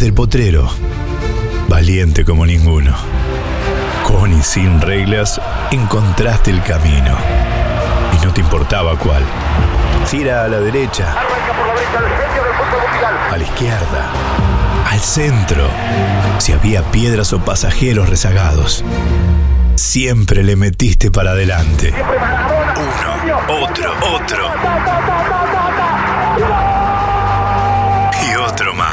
desde el potrero, valiente como ninguno. Con y sin reglas, encontraste el camino. Y no te importaba cuál. Tira a la derecha. A la izquierda. Al centro. Si había piedras o pasajeros rezagados. Siempre le metiste para adelante. Uno, otro, otro.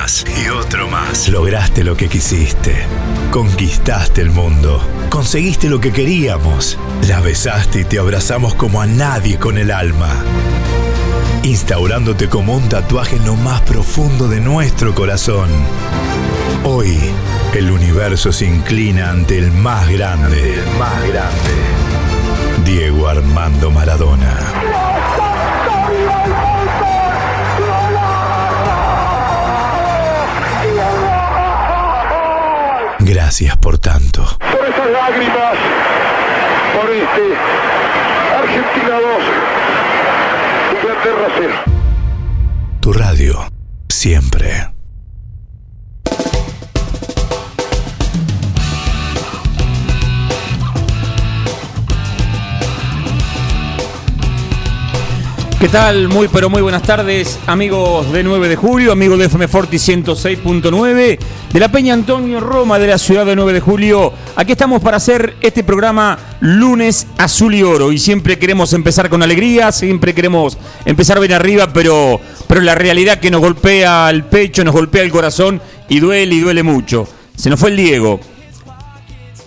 Y otro más. Lograste lo que quisiste. Conquistaste el mundo. Conseguiste lo que queríamos. La besaste y te abrazamos como a nadie con el alma. Instaurándote como un tatuaje en lo más profundo de nuestro corazón. Hoy, el universo se inclina ante el más grande. El más grande. Diego Armando Maradona. Gracias por tanto. Por esas lágrimas, por este Argentina 2, Inglaterra 0. Tu radio, siempre. ¿Qué tal? Muy pero muy buenas tardes, amigos de 9 de julio, amigos de FM Forti 106.9, de la Peña Antonio Roma de la ciudad de 9 de julio. Aquí estamos para hacer este programa lunes azul y oro y siempre queremos empezar con alegría, siempre queremos empezar bien arriba, pero, pero la realidad que nos golpea el pecho, nos golpea el corazón y duele y duele mucho. Se nos fue el Diego,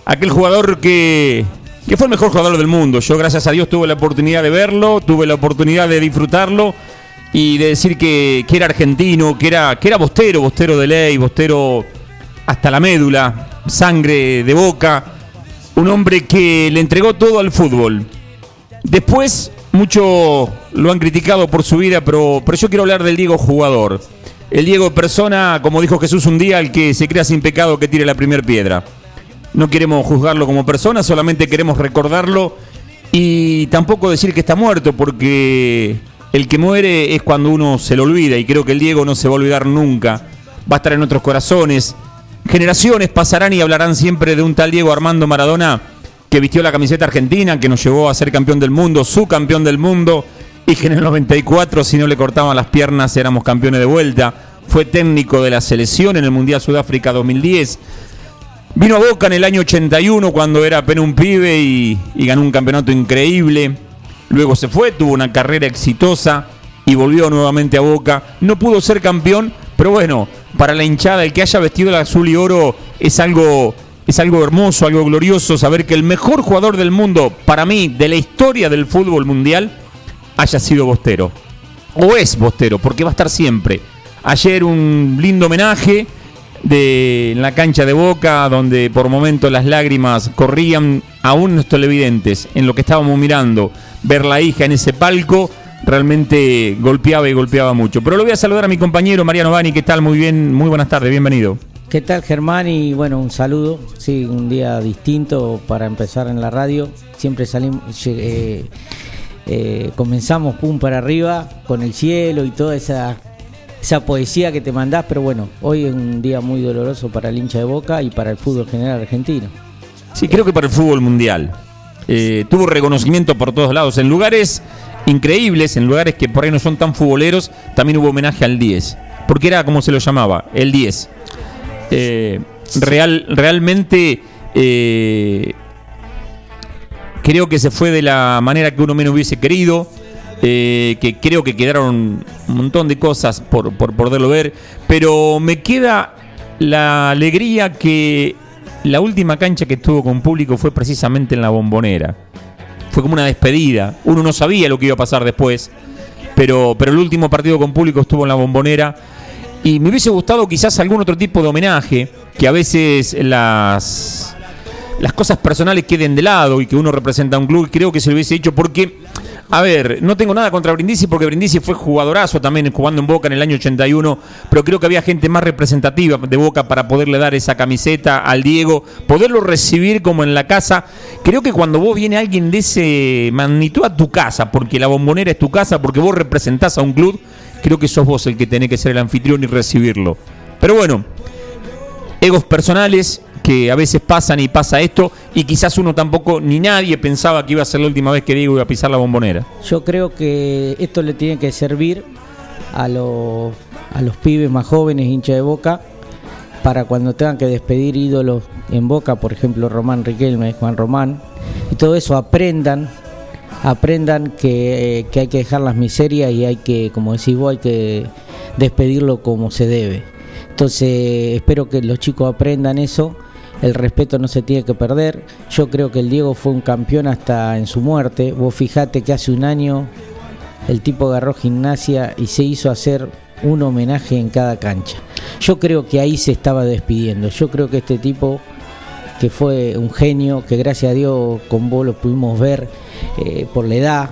aquel jugador que que fue el mejor jugador del mundo. Yo, gracias a Dios, tuve la oportunidad de verlo, tuve la oportunidad de disfrutarlo y de decir que, que era argentino, que era, que era bostero, bostero de ley, bostero hasta la médula, sangre de boca. Un hombre que le entregó todo al fútbol. Después, muchos lo han criticado por su vida, pero, pero yo quiero hablar del Diego jugador. El Diego persona, como dijo Jesús un día, el que se crea sin pecado que tire la primera piedra. No queremos juzgarlo como persona, solamente queremos recordarlo y tampoco decir que está muerto, porque el que muere es cuando uno se lo olvida y creo que el Diego no se va a olvidar nunca. Va a estar en nuestros corazones. Generaciones pasarán y hablarán siempre de un tal Diego Armando Maradona que vistió la camiseta argentina, que nos llevó a ser campeón del mundo, su campeón del mundo, y que en el 94, si no le cortaban las piernas, éramos campeones de vuelta. Fue técnico de la selección en el Mundial Sudáfrica 2010 Vino a Boca en el año 81 cuando era apenas un pibe y, y, ganó un campeonato increíble. Luego se fue, tuvo una carrera exitosa y volvió nuevamente a Boca. No pudo ser campeón, pero bueno, para la hinchada, el que haya vestido el azul y oro es algo, es algo hermoso, algo glorioso saber que el mejor jugador del mundo, para mí, de la historia del fútbol mundial, haya sido Bostero. O es Bostero, porque va a estar siempre. Ayer un lindo homenaje de la cancha de Boca, donde por momentos las lágrimas corrían, aún los televidentes, en lo que estábamos mirando, ver la hija en ese palco, realmente golpeaba y golpeaba mucho. Pero lo voy a saludar a mi compañero Mariano Bani, ¿qué tal? Muy bien, muy buenas tardes, bienvenido. ¿Qué tal Germán? Y bueno, un saludo, sí, un día distinto para empezar en la radio. Siempre salimos, eh, eh, comenzamos pum para arriba con el cielo y toda esa esa poesía que te mandás, pero bueno, hoy es un día muy doloroso para el hincha de Boca y para el fútbol general argentino. Sí, creo que para el fútbol mundial. Eh, tuvo reconocimiento por todos lados, en lugares increíbles, en lugares que por ahí no son tan futboleros, también hubo homenaje al 10, porque era como se lo llamaba, el 10. Eh, real, realmente eh, creo que se fue de la manera que uno menos hubiese querido. Eh, que creo que quedaron un montón de cosas por, por poderlo ver, pero me queda la alegría que la última cancha que estuvo con público fue precisamente en la bombonera. Fue como una despedida. Uno no sabía lo que iba a pasar después, pero, pero el último partido con público estuvo en la bombonera. Y me hubiese gustado quizás algún otro tipo de homenaje, que a veces las, las cosas personales queden de lado y que uno representa a un club. Creo que se lo hubiese hecho porque a ver, no tengo nada contra Brindisi porque Brindisi fue jugadorazo también jugando en Boca en el año 81, pero creo que había gente más representativa de Boca para poderle dar esa camiseta al Diego, poderlo recibir como en la casa. Creo que cuando vos viene alguien de ese magnitud a tu casa, porque la bombonera es tu casa, porque vos representás a un club, creo que sos vos el que tenés que ser el anfitrión y recibirlo. Pero bueno, egos personales que a veces pasan y pasa esto y quizás uno tampoco ni nadie pensaba que iba a ser la última vez que Diego iba a pisar la bombonera. Yo creo que esto le tiene que servir a los, a los pibes más jóvenes, hincha de boca, para cuando tengan que despedir ídolos en boca, por ejemplo Román Riquelme, Juan Román, y todo eso aprendan, aprendan que, que hay que dejar las miserias y hay que, como decís vos, hay que despedirlo como se debe. Entonces espero que los chicos aprendan eso, el respeto no se tiene que perder. Yo creo que el Diego fue un campeón hasta en su muerte. Vos fijate que hace un año el tipo agarró gimnasia y se hizo hacer un homenaje en cada cancha. Yo creo que ahí se estaba despidiendo. Yo creo que este tipo, que fue un genio, que gracias a Dios con vos lo pudimos ver eh, por la edad,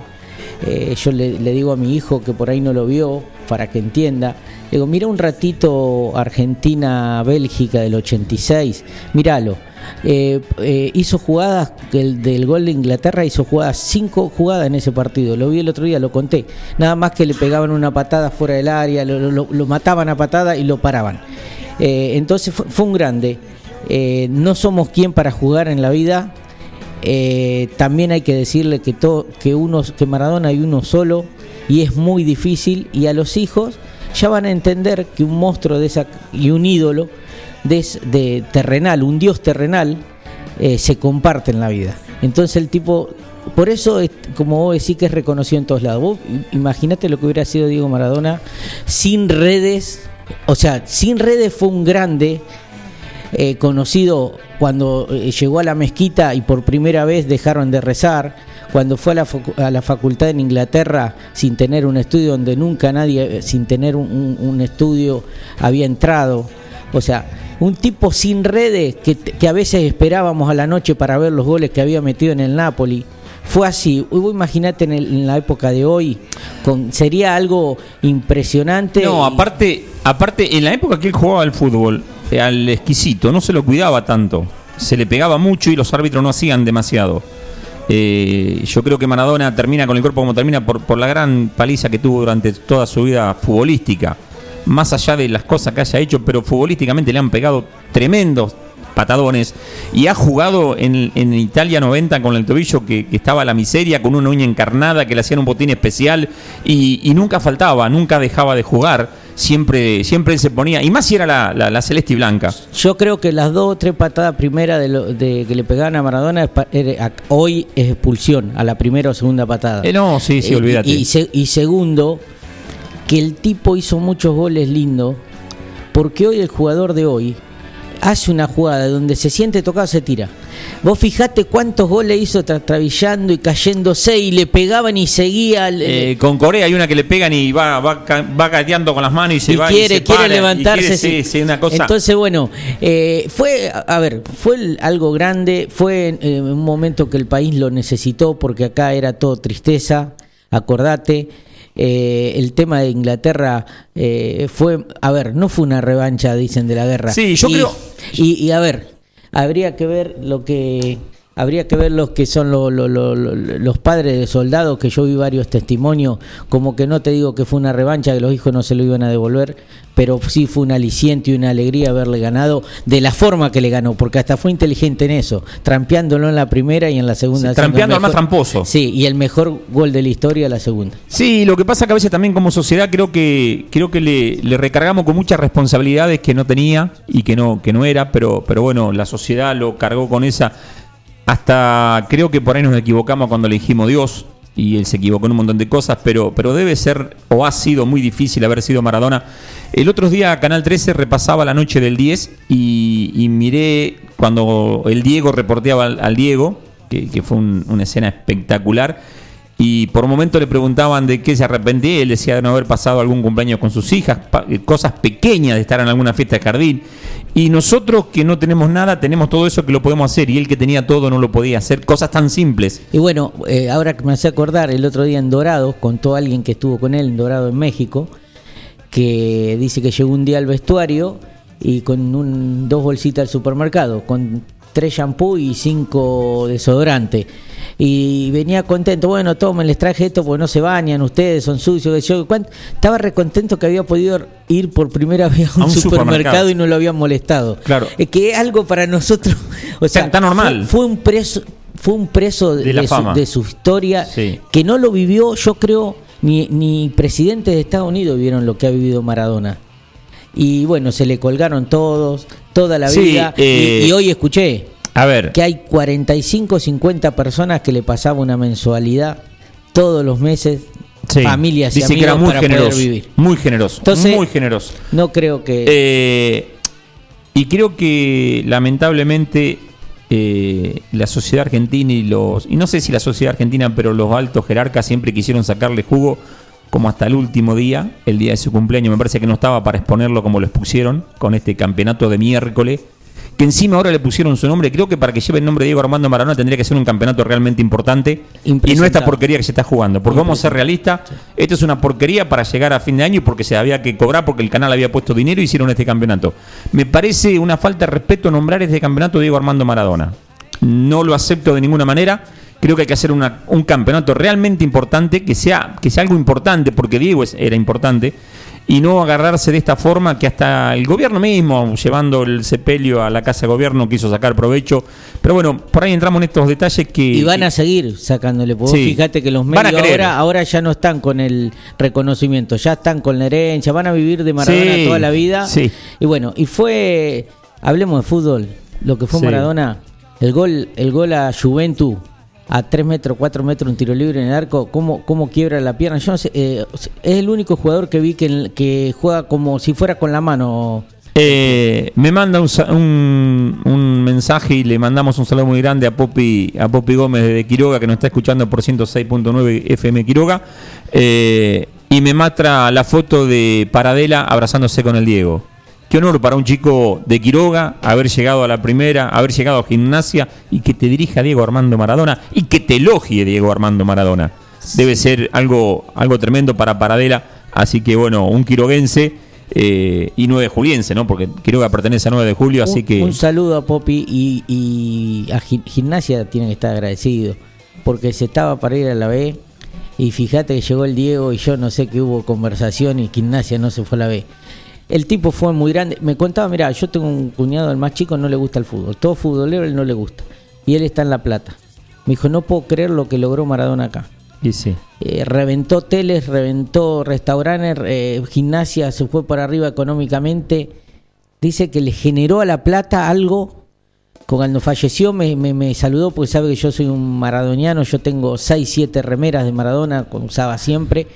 eh, yo le, digo a mi hijo que por ahí no lo vio, para que entienda, digo, mira un ratito Argentina-Bélgica del 86, míralo. Eh, eh, hizo jugadas del, gol de Inglaterra, hizo jugadas, cinco jugadas en ese partido. Lo vi el otro día, lo conté. Nada más que le pegaban una patada fuera del área, lo, mataban a patada y lo paraban. Eh, entonces fue, un grande. no somos quien para jugar en la vida. también hay que decirle que, todo, que, uno, que Maradona hay uno solo y es muy difícil. Y a los hijos ya van a entender que un monstruo de esa y un ídolo de, de terrenal, un dios terrenal, eh, se comparte en la vida. Entonces el tipo, por eso, es, como vos decís, que es reconocido en todos lados. Vos imaginate lo que hubiera sido Diego Maradona sin redes, o sea, sin redes fue un grande. Eh, conocido cuando eh, llegó a la mezquita y por primera vez dejaron de rezar, cuando fue a la, a la, facultad en Inglaterra sin tener un estudio donde nunca nadie, sin tener un, un estudio, había entrado. O sea, un tipo sin redes que, que, a veces esperábamos a la noche para ver los goles que había metido en el Napoli. Fue así. Imagínate en, en, la época de hoy, con, sería algo impresionante. No, aparte, aparte, en la época que él jugaba al fútbol, al exquisito, no se lo cuidaba tanto. Se le pegaba mucho y los árbitros no hacían demasiado. Eh, yo creo que Maradona termina con el cuerpo como termina por, la gran paliza que tuvo durante toda su vida futbolística más allá de las cosas que haya hecho, pero futbolísticamente le han pegado tremendos patadones y ha jugado en, en Italia 90 con el tobillo que, estaba a la miseria, con una uña encarnada, que le hacían un botín especial y, nunca faltaba, nunca dejaba de jugar. Siempre, siempre se ponía, y más si era la, la, la, celeste y blanca. Yo creo que las dos o tres patadas primeras de, lo, de que le pegaban a Maradona hoy es expulsión, a la primera o segunda patada. Eh, no, sí, sí, olvídate. Y, y segundo, que el tipo hizo muchos goles lindos, porque hoy el jugador de hoy hace una jugada donde se siente tocado, se tira. Vos fijate cuántos goles hizo trastabillando y cayéndose y le pegaban y seguía. Eh, con Corea hay una que le pegan y va, va, va gateando con las manos y se y va quiere, y se quiere para, levantarse. Y quiere, sí, sí, una cosa. Entonces, bueno, eh, fue, a ver, fue algo grande, fue eh, un momento que el país lo necesitó porque acá era todo tristeza, acordate. Eh, el tema de Inglaterra eh, fue, a ver, no fue una revancha, dicen, de la guerra. Sí, yo y, creo. Y, y, a ver, habría que ver lo que. Habría que ver los que son lo, lo, lo, los padres de soldados, que yo vi varios testimonios, como que no te digo que fue una revancha, que los hijos no se lo iban a devolver, pero sí fue un aliciente y una alegría haberle ganado de la forma que le ganó, porque hasta fue inteligente en eso, trampeándolo en la primera y en la segunda. Sí, trampeando al más tramposo. Sí, y el mejor gol de la historia la segunda. Sí, lo que pasa que a veces también como sociedad creo que creo que le, le recargamos con muchas responsabilidades que no tenía y que no que no era, pero pero bueno, la sociedad lo cargó con esa hasta creo que por ahí nos equivocamos cuando le dijimos Dios y él se equivocó en un montón de cosas, pero, pero debe ser o ha sido muy difícil haber sido Maradona. El otro día Canal 13 repasaba la noche del 10 y, miré cuando el Diego reporteaba al, Diego, que, que fue un, una escena espectacular. Y por un momento le preguntaban de qué se arrepentía. Él decía de no haber pasado algún cumpleaños con sus hijas, cosas pequeñas de estar en alguna fiesta de jardín. Y nosotros que no tenemos nada, tenemos todo eso que lo podemos hacer. Y él que tenía todo no lo podía hacer. Cosas tan simples. Y bueno, eh, ahora que me hace acordar, el otro día en Dorado, contó alguien que estuvo con él en Dorado en México, que dice que llegó un día al vestuario y con un, dos bolsitas al supermercado, con tres shampoo y cinco desodorantes. Y venía contento, bueno, tomen, les traje esto porque no se bañan, ustedes son sucios. Yo. Estaba recontento que había podido ir por primera vez a un, un supermercado, supermercado. y no lo habían molestado. Claro. Es que es algo para nosotros. O sea, Está normal. Fue, fue un preso. Fue un preso de, De la su, fama. de su historia Sí. que no lo vivió, yo creo, ni, ni presidentes de Estados Unidos vieron lo que ha vivido Maradona. Y bueno, se le colgaron todos, toda la Sí, vida. y- eh, y, hoy escuché A ver, que hay 45, 50 personas que le pasaba una mensualidad todos los meses, sí, familias y dice que amigos era muy para generoso. poder vivir. Muy generoso. Entonces- muy generoso. No creo que... Eh, y creo que lamentablemente eh, la sociedad argentina y los, y no sé si la sociedad argentina, pero los altos jerarcas siempre quisieron sacarle jugo como hasta el último día, el día de su cumpleaños. Me parece que no estaba para exponerlo como lo expusieron con este campeonato de miércoles. Que encima ahora le pusieron su nombre. Creo que para que lleve el nombre de Diego Armando Maradona tendría que ser un campeonato realmente importante. Y no esta porquería que se está jugando. Porque vamos a ser realistas, esto es una porquería para llegar a fin de año y porque se había que cobrar porque el canal había puesto dinero y hicieron este campeonato. Me parece una falta de respeto nombrar este campeonato Diego Armando Maradona. No lo acepto de ninguna manera. Creo que hay que hacer una- un campeonato realmente importante, que sea, que sea algo importante, porque Diego es- era importante, y no agarrarse de esta forma que hasta el gobierno mismo, llevando el sepelio a la casa de gobierno, quiso sacar provecho. Pero bueno, por ahí entramos en estos detalles que... Y van a seguir sacándole. Porque vos Sí. fíjate que los medios ahora, ahora ya no están con el reconocimiento, ya están con la herencia, van a vivir de Maradona Sí, toda la vida. sí. Y bueno, y fue, hablemos de fútbol, lo que fue. Maradona, el gol, el gol a Juventus a 3 metros, 4 metros, un tiro libre en el arco, cómo, cómo quiebra la pierna. Yo no sé, eh, es el único jugador que vi que, juega como si fuera con la mano. Eh, me manda un- un mensaje y le mandamos un saludo muy grande a Popi, a Popi Gómez de Quiroga, que nos está escuchando por 106.9 FM Quiroga. Eh, y me matra la foto de Paradela abrazándose con el Diego. Qué honor para un chico de Quiroga haber llegado a la primera, haber llegado a gimnasia y que te dirija Diego Armando Maradona y que te elogie Diego Armando Maradona. Debe ser algo, algo tremendo para Paradela. Así que bueno, un quiroguense eh, y 9 juliense, ¿no? Porque Quiroga pertenece a 9 de julio, así que. un saludo a Popi y, y a Gi- Gimnasia tienen que estar agradecidos porque se estaba para ir a la B y fíjate que llegó el Diego y yo no sé que hubo conversación y Gimnasia no se fue a la B. El tipo fue muy grande. Me contaba, mira, yo tengo un cuñado, el más chico, no le gusta el fútbol. Todo futbolero él no le gusta. Y él está en La Plata. Me dijo, no puedo creer lo que logró Maradona acá. y sí. Eh, reventó hoteles, reventó restaurantes, eh, gimnasia, se fue para arriba económicamente. Dice que le generó a La Plata algo. Cuando falleció me, me- me saludó porque sabe que yo soy un maradoniano, yo tengo 6, 7 remeras de Maradona, que usaba siempre.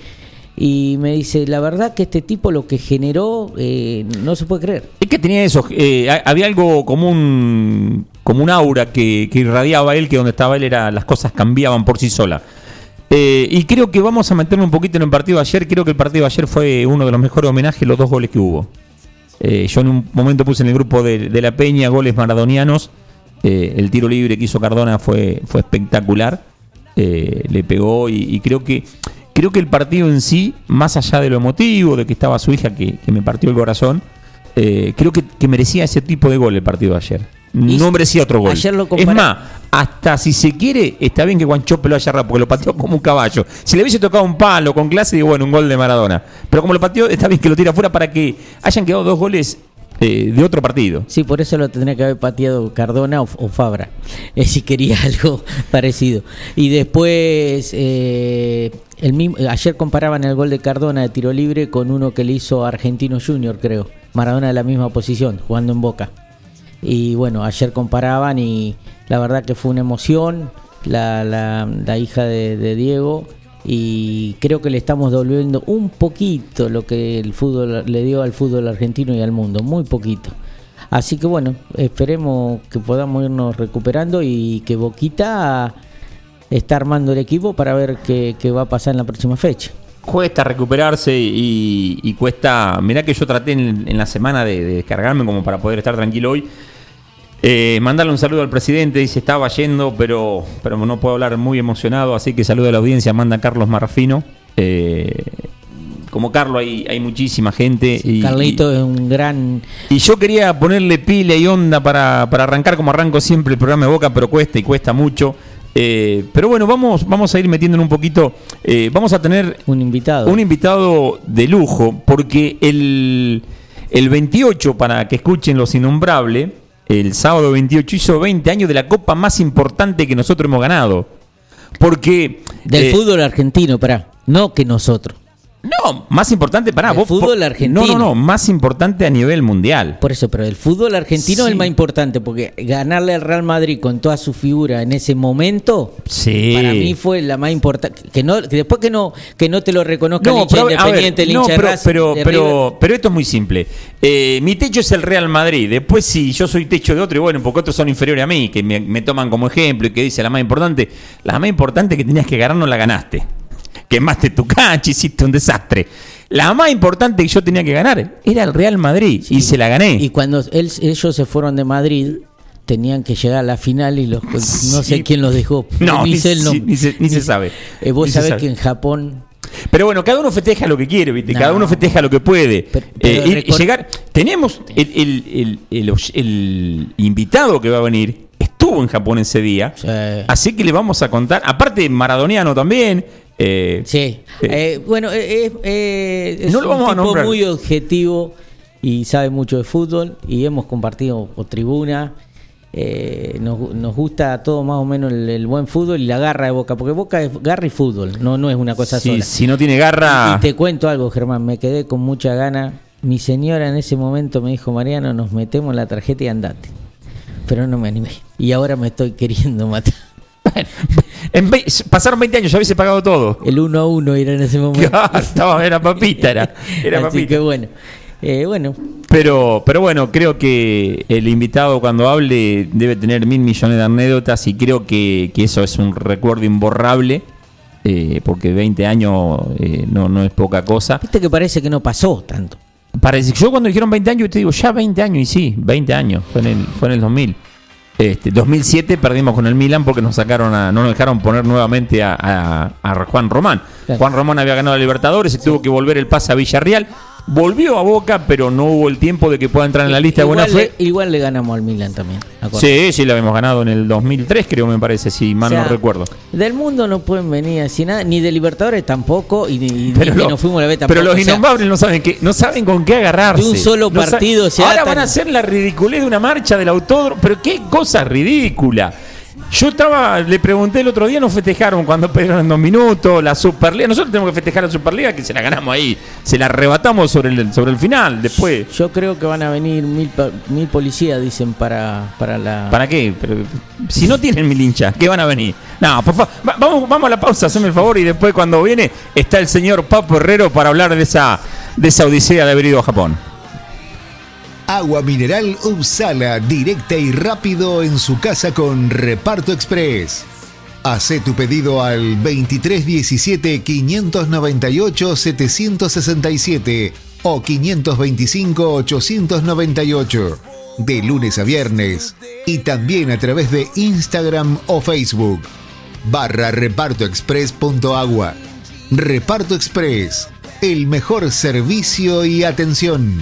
Y me dice, la verdad que este tipo lo que generó eh, no se puede creer. Es que tenía eso, eh, ha- había algo como un, como un aura que, irradiaba él, que donde estaba él era las cosas cambiaban por sí solas. Eh, y creo que vamos a meternos un poquito en el partido de ayer. Creo que el partido de ayer fue uno de los mejores homenajes, los dos goles que hubo. Yo en un momento puse en el grupo de, la Peña goles maradonianos. El tiro libre que hizo Cardona fue, fue espectacular. Le pegó y creo que creo que el partido en sí, más allá de lo emotivo, de que estaba su hija que, que me partió el corazón, eh, creo que, que merecía ese tipo de gol el partido de ayer. Y No merecía otro gol. ayer lo es más, hasta si se quiere, está bien que Guanchope lo haya agarrado porque lo pateó como un caballo. Si le hubiese tocado un palo con clase, digo, bueno, un gol de Maradona. Pero como lo pateó, está bien que lo tira afuera para que hayan quedado dos goles eh, de otro partido. Sí, por eso lo tendría que haber pateado Cardona o, Fabra, eh, si quería algo parecido. Y después, eh, el mismo, ayer comparaban el gol de Cardona de tiro libre con uno que le hizo Argentino Junior, creo. Maradona de la misma posición, jugando en Boca. Y bueno, ayer comparaban y la verdad que fue una emoción, la, la- la hija de Diego, y creo que le estamos devolviendo un poquito lo que el fútbol le dio al fútbol argentino y al mundo, muy poquito. Así que bueno, esperemos que podamos irnos recuperando y que Boquita está armando el equipo para ver qué, qué va a pasar en la próxima fecha. Cuesta recuperarse y, cuesta. Mirá que yo traté en, la semana de descargarme como para poder estar tranquilo hoy. Eh, mandarle un saludo al presidente, dice estaba yendo, pero, pero no puedo hablar muy emocionado, así que saludo a la audiencia, manda Carlos Marrafino. Eh, como Carlos hay, hay muchísima gente. y, Carlito y- es un gran. y yo quería ponerle pila y onda para, para arrancar como arranco siempre el programa de Boca, pero cuesta y cuesta mucho. Eh, pero bueno, vamos, vamos a ir metiendo un poquito. eh, vamos a tener Un invitado. un invitado de lujo, porque el, el 28, para que escuchen los innombrables, el sábado 28 hizo 20 años de la copa más importante que nosotros hemos ganado. Porque. Del eh, fútbol argentino, pará. No que nosotros. No, más importante para vos. fútbol por- argentino. No, no, no, más importante a nivel mundial. Por eso, pero el fútbol argentino Sí. es el más importante, porque ganarle al Real Madrid con toda su figura en ese momento, Sí. para mí fue la más importante. Que no, que después que no, que no te lo reconozca el hincha pero, ver, independiente, el no, hincha de pero, Racing, pero, pero, pero esto es muy simple. Eh, mi techo es el Real Madrid. Después, si yo soy techo de otro, y bueno, porque otros son inferiores a mí, que me, me toman como ejemplo y que dice la más importante, la más importante que tenías que ganar no la ganaste. Quemaste tu cancha, hiciste un desastre. La más importante que yo tenía que ganar era el Real Madrid y se la gané. Y cuando él- ellos se fueron de Madrid, tenían que llegar a la final y los, no Sí. sé quién los dejó. No, ni, se- nombre. ni se- ni se sabe. Eh, vos Ni sabés sabe. que en Japón Pero bueno, cada uno festeja lo que quiere, ¿viste? No. Cada uno festeja lo que puede. Pero- pero Eh, llegar. Tenemos el, el- el- el- el invitado que va a venir, estuvo en Japón ese día. Sí. Así que le vamos a contar. Aparte, maradoniano también. Eh, Sí. Eh, Eh, bueno, es No lo un a tipo muy objetivo y sabe mucho de fútbol y hemos compartido por tribuna. Eh, nos, nos gusta a todos más o menos el, el buen fútbol y la garra de Boca, porque Boca es garra y fútbol, no, no es una cosa si, sola. si no tiene garra. Y te cuento algo, Germán, me quedé con mucha gana. Mi señora en ese momento me dijo, Mariano, nos metemos en la tarjeta y andate. Pero no me animé. Y ahora me estoy queriendo matar. En ve- pasaron 20 años, ya hubiese pagado todo. El 1 a 1 era en ese momento. Estaba- era papita, era, era Así papita. que bueno. Eh, bueno, Pero, pero bueno, creo que el invitado cuando hable debe tener mil millones de anécdotas y creo que, que eso es un recuerdo imborrable, eh, porque 20 años eh, no, no es poca cosa. viste que parece que no pasó tanto. Parece, yo cuando dijeron 20 años, yo te digo, ya 20 años, y sí, 20 años, fue en el, fue en el 2000. Este, 2007 perdimos con el Milan porque nos sacaron a, no nos dejaron poner nuevamente a, a- a Juan Román. Claro. Juan Román había ganado a Libertadores, se tuvo que volver el pase a Villarreal. Volvió a Boca, pero no hubo el tiempo de que pueda entrar en la lista de buena igual, fe. igual le ganamos al Milan también. Sí, sí, lo habíamos ganado en el 2003, creo, me parece, si mal O sea, no recuerdo. Del mundo no pueden venir así nada, ni de Libertadores tampoco, y, Pero, que lo- nos fuimos a la beta pero los O sea, innombrables no saben qué, no saben con qué agarrarse. De un solo No partido se Ahora atan. van a hacer la ridiculez de una marcha del autódromo. Pero qué cosa ridícula. Yo estaba, le pregunté el otro día, nos festejaron cuando perdieron dos minutos, la Superliga. Nosotros tenemos que festejar la Superliga, que se la ganamos ahí. Se la arrebatamos sobre el, sobre el final, después. Yo creo que van a venir mil, mil policías, dicen, para, para la... ¿Para qué? Pero, si no tienen mil hinchas, ¿qué van a venir? No, por favor, va- vamos, vamos a la pausa, haceme el favor, y después cuando viene está el señor Papo Herrero para hablar de esa, de esa odisea de haber ido a Japón. Agua mineral Upsala, directa y rápido en su casa con Reparto Express. Hacé tu pedido al 2317 598 767 o 525 898 de lunes a viernes y también a través de Instagram o Facebook barra repartoexpress.agua. Reparto Express, el mejor servicio y atención.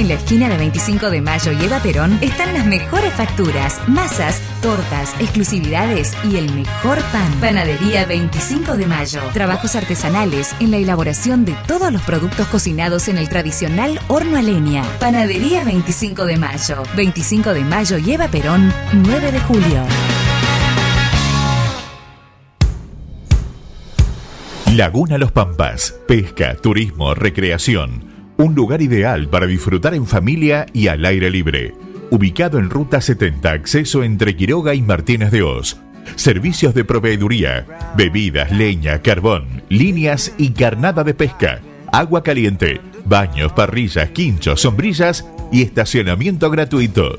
En la esquina de 25 de Mayo y Eva Perón están las mejores facturas, masas, tortas, exclusividades y el mejor pan. Panadería 25 de Mayo. Trabajos artesanales en la elaboración de todos los productos cocinados en el tradicional horno a leña. Panadería 25 de Mayo. 25 de Mayo y Eva Perón, 9 de julio. Laguna Los Pampas. Pesca, turismo, recreación. Un lugar ideal para disfrutar en familia y al aire libre. Ubicado en Ruta 70, acceso entre Quiroga y Martínez de Oz. Servicios de proveeduría, bebidas, leña, carbón, líneas y carnada de pesca, agua caliente, baños, parrillas, quinchos, sombrillas y estacionamiento gratuito.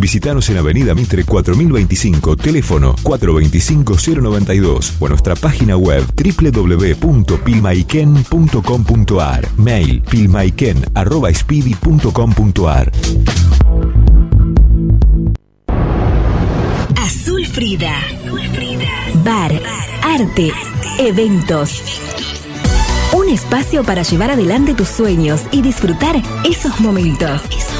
Visítanos en Avenida Mitre 4025, teléfono 425-092 o nuestra página web www.pilmaiken.com.ar, mail pilmaiken.speedy.com.ar. Azul Frida. Bar, arte, eventos. Un espacio para llevar adelante tus sueños y disfrutar esos momentos. Azul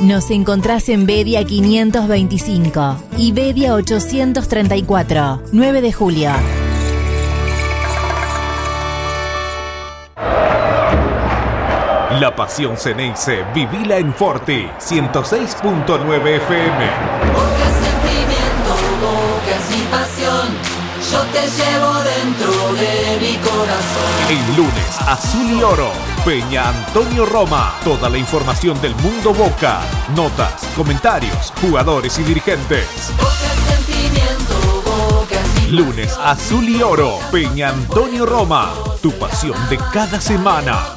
Nos encontrás en Bedia 525 y Bedia 834, 9 de julio. La pasión Ceneice, vivila en Forti, 106.9 FM. Porque sentimiento, bocas y pasión, yo te llevo dentro de mi corazón. El lunes, Azul y Oro, Peña Antonio Roma. Toda la información del mundo Boca, notas, comentarios, jugadores y dirigentes. Lunes, Azul y Oro, Peña Antonio Roma. Tu pasión de cada semana.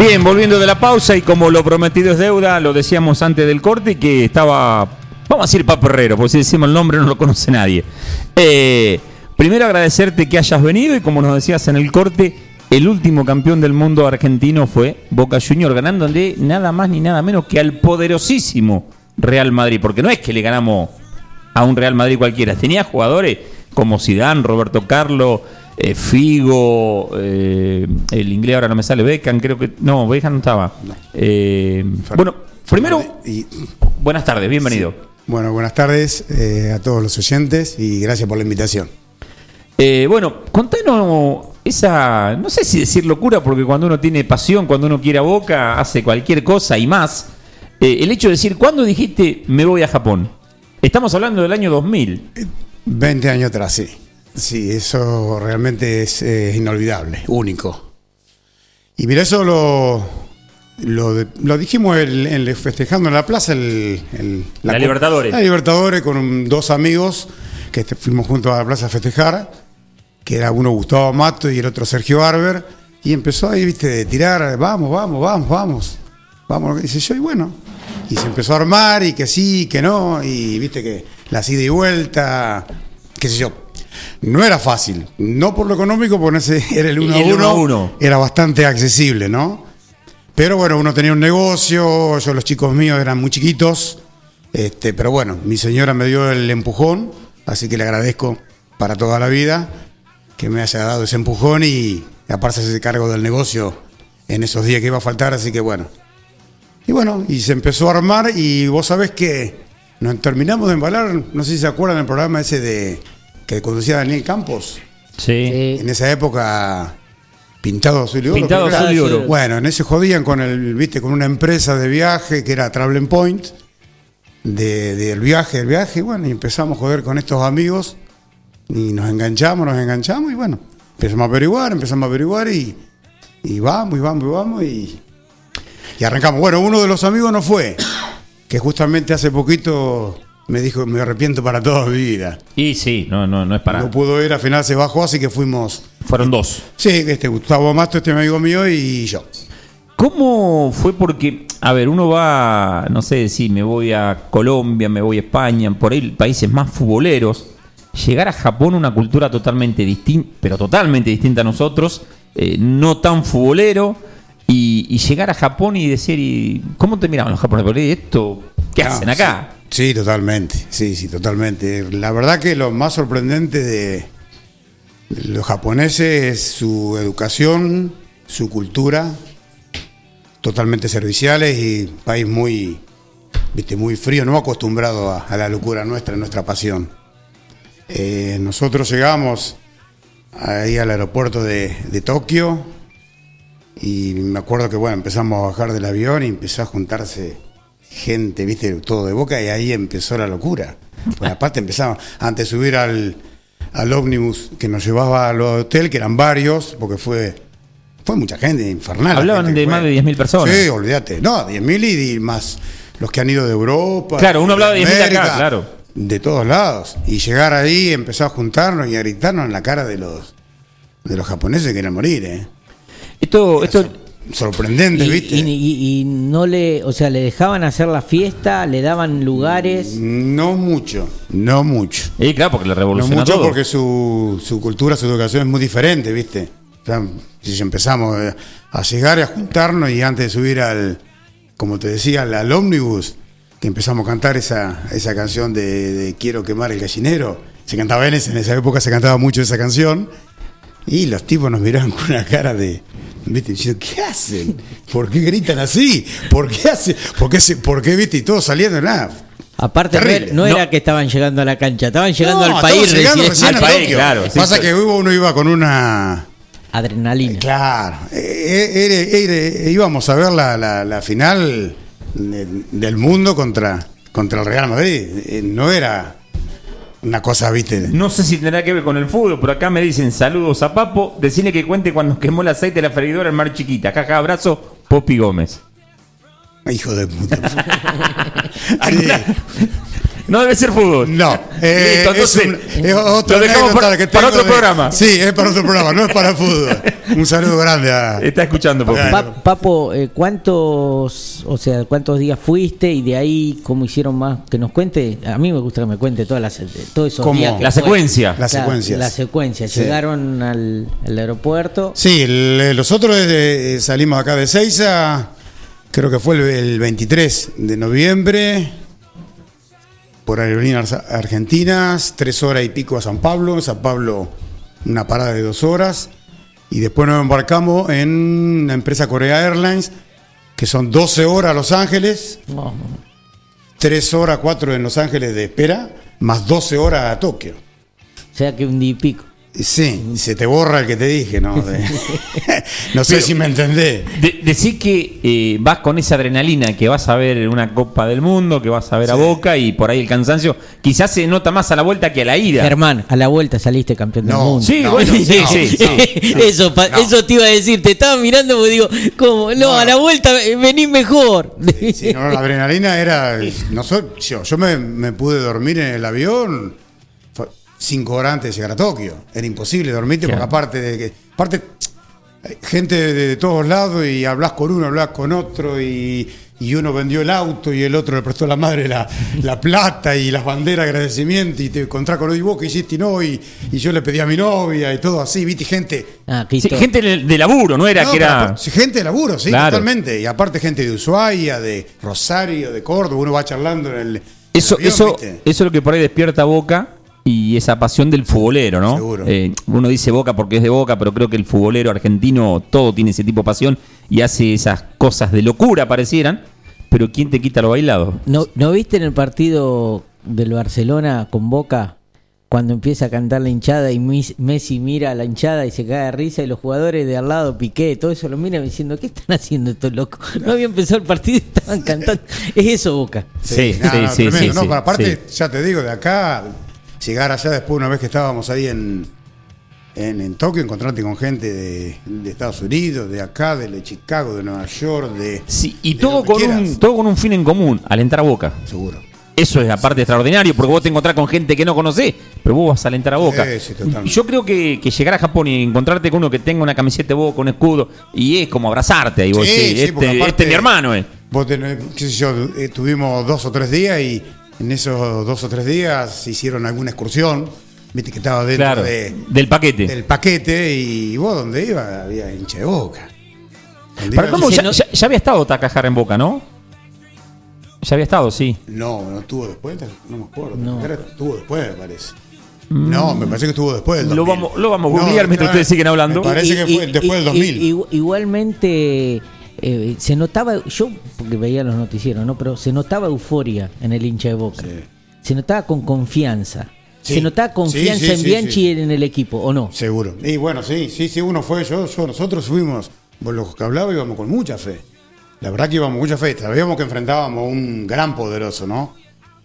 Bien, volviendo de la pausa y como lo prometido es deuda, lo decíamos antes del corte que estaba... Vamos a decir Papo Herrero, porque si decimos el nombre no lo conoce nadie. Eh, primero agradecerte que hayas venido y como nos decías en el corte, el último campeón del mundo argentino fue Boca Junior, ganándole nada más ni nada menos que al poderosísimo Real Madrid, porque no es que le ganamos a un Real Madrid cualquiera, tenía jugadores como Zidane, Roberto Carlos, eh, Figo, eh, el inglés ahora no me sale, Beckham, creo que no, Beckham no estaba. Eh, bueno, primero, buenas tardes, bienvenido. bueno, buenas tardes a todos los oyentes y gracias por la invitación. Eh, bueno, contanos esa, no sé si decir locura, porque cuando uno tiene pasión, cuando uno quiere a Boca, hace cualquier cosa y más. El hecho de decir, ¿cuándo dijiste me voy a Japón? Estamos hablando del año 2000. 20 años atrás, sí. Sí, eso realmente es eh, inolvidable, único. Y mira, eso lo, lo, lo dijimos el- el- festejando en la plaza el, el- La Libertadores. La Libertadores con dos amigos que este- fuimos juntos a la plaza a festejar, que era uno Gustavo Mato y el otro Sergio Barber, y empezó ahí, viste, de tirar, vamos, vamos, vamos, vamos, vamos, dice yo, y bueno, y se empezó a armar, y que sí, que no, y viste que la ida y vuelta, qué sé yo. No era fácil, no por lo económico, porque ese era el 1 a El uno a 1, uno. era bastante accesible, ¿no? Pero bueno, uno tenía un negocio, yo los chicos míos eran muy chiquitos, este, pero bueno, mi señora me dio el empujón, así que le agradezco para toda la vida que me haya dado ese empujón y aparte ese cargo del negocio en esos días que iba a faltar, así que bueno. Y bueno, y se empezó a armar y vos sabés que nos terminamos de embalar, no sé si se acuerdan del programa ese de que conducía Daniel Campos, Sí. En esa época pintado azul y oro. Pintado azul y oro. Bueno, en ese jodían con el, viste, con una empresa de viaje que era Traveling Point, de- del viaje, del viaje, y bueno, y empezamos a joder con estos amigos, y nos enganchamos, nos enganchamos, y bueno, empezamos a averiguar, empezamos a averiguar, y, y vamos, y vamos, y vamos, y, y arrancamos. Bueno, uno de los amigos no fue, que justamente hace poquito me dijo, me arrepiento para toda mi vida. Y sí, no, no, no es para. No pudo ir, al final se bajó, así que fuimos Fueron dos. Sí, este Gustavo Masto, este amigo mío y yo. ¿Cómo fue? Porque, a ver, uno va, no sé si me voy a Colombia, me voy a España, por ahí países más futboleros. Llegar a Japón, una cultura totalmente distinta, pero totalmente distinta a nosotros, eh, no tan futbolero, y, y llegar a Japón y decir, y, ¿cómo te miraban los japoneses? Porque esto, ¿qué Ah, hacen acá? Sí, sí, totalmente. Sí, sí, totalmente. La verdad que lo más sorprendente de los japoneses es su educación, su cultura, totalmente serviciales y país muy, viste, muy frío, no acostumbrado a, a la locura nuestra, nuestra pasión. Eh, nosotros llegamos ahí al aeropuerto de, de Tokio y me acuerdo que bueno, empezamos a bajar del avión y empezó a juntarse gente, viste, todo de boca y ahí empezó la locura. Pues aparte empezamos, antes de subir al, al ómnibus que nos llevaba al hotel, que eran varios, porque fue, fue mucha gente, infernal. la Hablaban gente de más de 10.000 personas. Sí, olvídate. No, 10.000 y, y más los que han ido de Europa. Claro, uno hablaba de 10.000 acá, claro. De todos lados. Y llegar ahí, empezó a juntarnos y a gritarnos en la cara de los, de los japoneses que querían morir, ¿eh? Esto, esto, Sorprendente, Y, ¿viste? y- y- y no le, o sea, le dejaban hacer la fiesta, le daban lugares. No mucho, no mucho. y claro, porque le No revoluciona mucho todo. porque su, su cultura, su educación es muy diferente, ¿viste? O sea, si empezamos eh, a llegar y a juntarnos y antes de subir al, como te decía, al, al ómnibus, que empezamos a cantar esa, esa canción de, de Quiero quemar el gallinero, se cantaba en, ese- en esa época, se cantaba mucho esa canción, y los tipos nos miraban con una cara de, ¿viste? Diciendo, ¿qué hacen? ¿Por qué gritan así? ¿Por qué hacen? ¿Por qué, se- por qué viste? Y todos saliendo, nada. Aparte, no era, no No. era que estaban llegando a la cancha, estaban llegando No, al país llegando recién- recién al país, Tokio. claro, sí, Pasa sí. que uno iba con una adrenalina. Claro, eh, era- íbamos a ver la, la- la final de- del mundo contra, contra el Real Madrid. Eh, No era una cosa, viste. No sé si tendrá que ver con el fútbol, pero acá me dicen saludos a Papo. Decirle que cuente cuando quemó el aceite de la freidora en Mar Chiquita. Acá, acá abrazo, Popi Gómez. Hijo de puta. Sí. ¿Alguna, No debe ser fútbol. No, eh, Listo, es, un- es otra lo dejamos para- que para otro de- programa. Sí, es para otro programa, no es para fútbol. Un saludo grande a. Está escuchando, Popi. Claro. Pa- Papo, eh, ¿cuántos, o sea, cuántos días fuiste y de ahí cómo hicieron más? Que nos cuente. A mí me gusta que me cuente todas las, todos esos ¿Cómo? días. que La secuencia. Las Claro, secuencias. La secuencia. Sí. Llegaron al, al aeropuerto. Sí, el- nosotros eh, salimos acá de Seiza, creo que fue el, el 23 de noviembre, por aerolíneas argentinas, tres horas y pico a San Pablo, en San Pablo una parada de dos horas, y después nos embarcamos en la empresa Corea Airlines, que son 12 horas a Los Ángeles, tres horas, cuatro en Los Ángeles de espera, más 12 horas a Tokio. o sea que un día y pico. Sí, se te borra el que te dije, ¿no? De- no sé si me entendés. De- decir que eh, vas con esa adrenalina, que vas a ver una Copa del Mundo, que vas a ver a Boca y por ahí el cansancio, quizás se nota más a la vuelta que a la ida. Germán, a la vuelta saliste campeón del mundo. Sí, No, bueno, no, sí, no, sí, no. sí. eso, pa- no. eso te iba a decir. Te estaba mirando porque digo, ¿cómo? No, a la vuelta eh, venís mejor. Sí, no, la adrenalina era. No soy- yo yo me, me pude dormir en el avión cinco horas antes de llegar a Tokio. Era imposible dormirte Claro. porque aparte de que. Aparte, gente de, de todos lados y hablas con uno, hablas con otro y, y uno vendió el auto y el otro le prestó a la madre la, la plata y las banderas de agradecimiento y te encontrás con y vos que hiciste y no y, y yo le pedí a mi novia y todo así, viste, gente. Ah, Sí, gente de, laburo, no era No, que era. aparte- gente de laburo, sí, Claro. totalmente. Y aparte gente de Ushuaia, de Rosario, de Córdoba, uno va charlando en el. en Eso, el avión, eso, ¿viste? eso es lo que por ahí despierta Boca y esa pasión del futbolero, ¿no? Seguro. Eh, uno dice Boca porque es de Boca, pero creo que el futbolero argentino todo tiene ese tipo de pasión y hace esas cosas de locura, parecieran. Pero ¿quién te quita lo bailado? ¿No, ¿No viste en el partido del Barcelona con Boca cuando empieza a cantar la hinchada y Messi mira a la hinchada y se cae de risa y los jugadores de al lado, Piqué, todo eso lo miran diciendo, ¿qué están haciendo estos locos? No había empezado el partido y estaban cantando. Es eso, Boca. Sí, no, sí, no, sí, tremendo, sí, no, sí, pero aparte, sí. ya te digo, de acá, llegar allá después, una vez que estábamos ahí en, en, en Tokio, encontrarte con gente de, de Estados Unidos, de acá, de Chicago, de Nueva York, de. Sí, y de todo con, un, todo con un fin en común, alentar a Boca. Seguro. Eso es aparte extraordinario, porque vos te encontrás con gente que no conocés, pero vos vas a alentar a Boca. Sí, sí, totalmente. Yo creo que, que llegar a Japón y encontrarte con uno que tenga una camiseta de Boca, un escudo, y es como abrazarte ahí, vos este, aparte- este es mi hermano, eh. Vos tenés, qué sé yo, eh, tuvimos dos o tres días y en esos dos o tres días hicieron alguna excursión, viste que estaba dentro Claro, de, del paquete. del paquete y vos donde iba había hincha de boca. Para cómo, ya, no- ya- ya había estado Takahara en Boca, ¿no? Ya había estado, sí. No, no estuvo después, no me acuerdo. No. Estuvo después, me parece. No, me parece que estuvo después del Mm. Lo 2000. vamos- lo vamos a googlear mientras claro, ustedes siguen hablando. Me parece que fue después del 2000. y- igualmente eh, se notaba, yo porque veía los noticieros, ¿no? Pero se notaba euforia en el hincha de Boca. Sí. Se notaba con confianza. Sí. Se notaba confianza Sí, en Bianchi y en el equipo, ¿o no? Seguro. Y bueno, sí, sí, sí, uno fue, yo, yo, nosotros fuimos, por los que hablaba íbamos con mucha fe. La verdad que íbamos con mucha fe. Sabíamos que enfrentábamos a un gran poderoso, ¿no?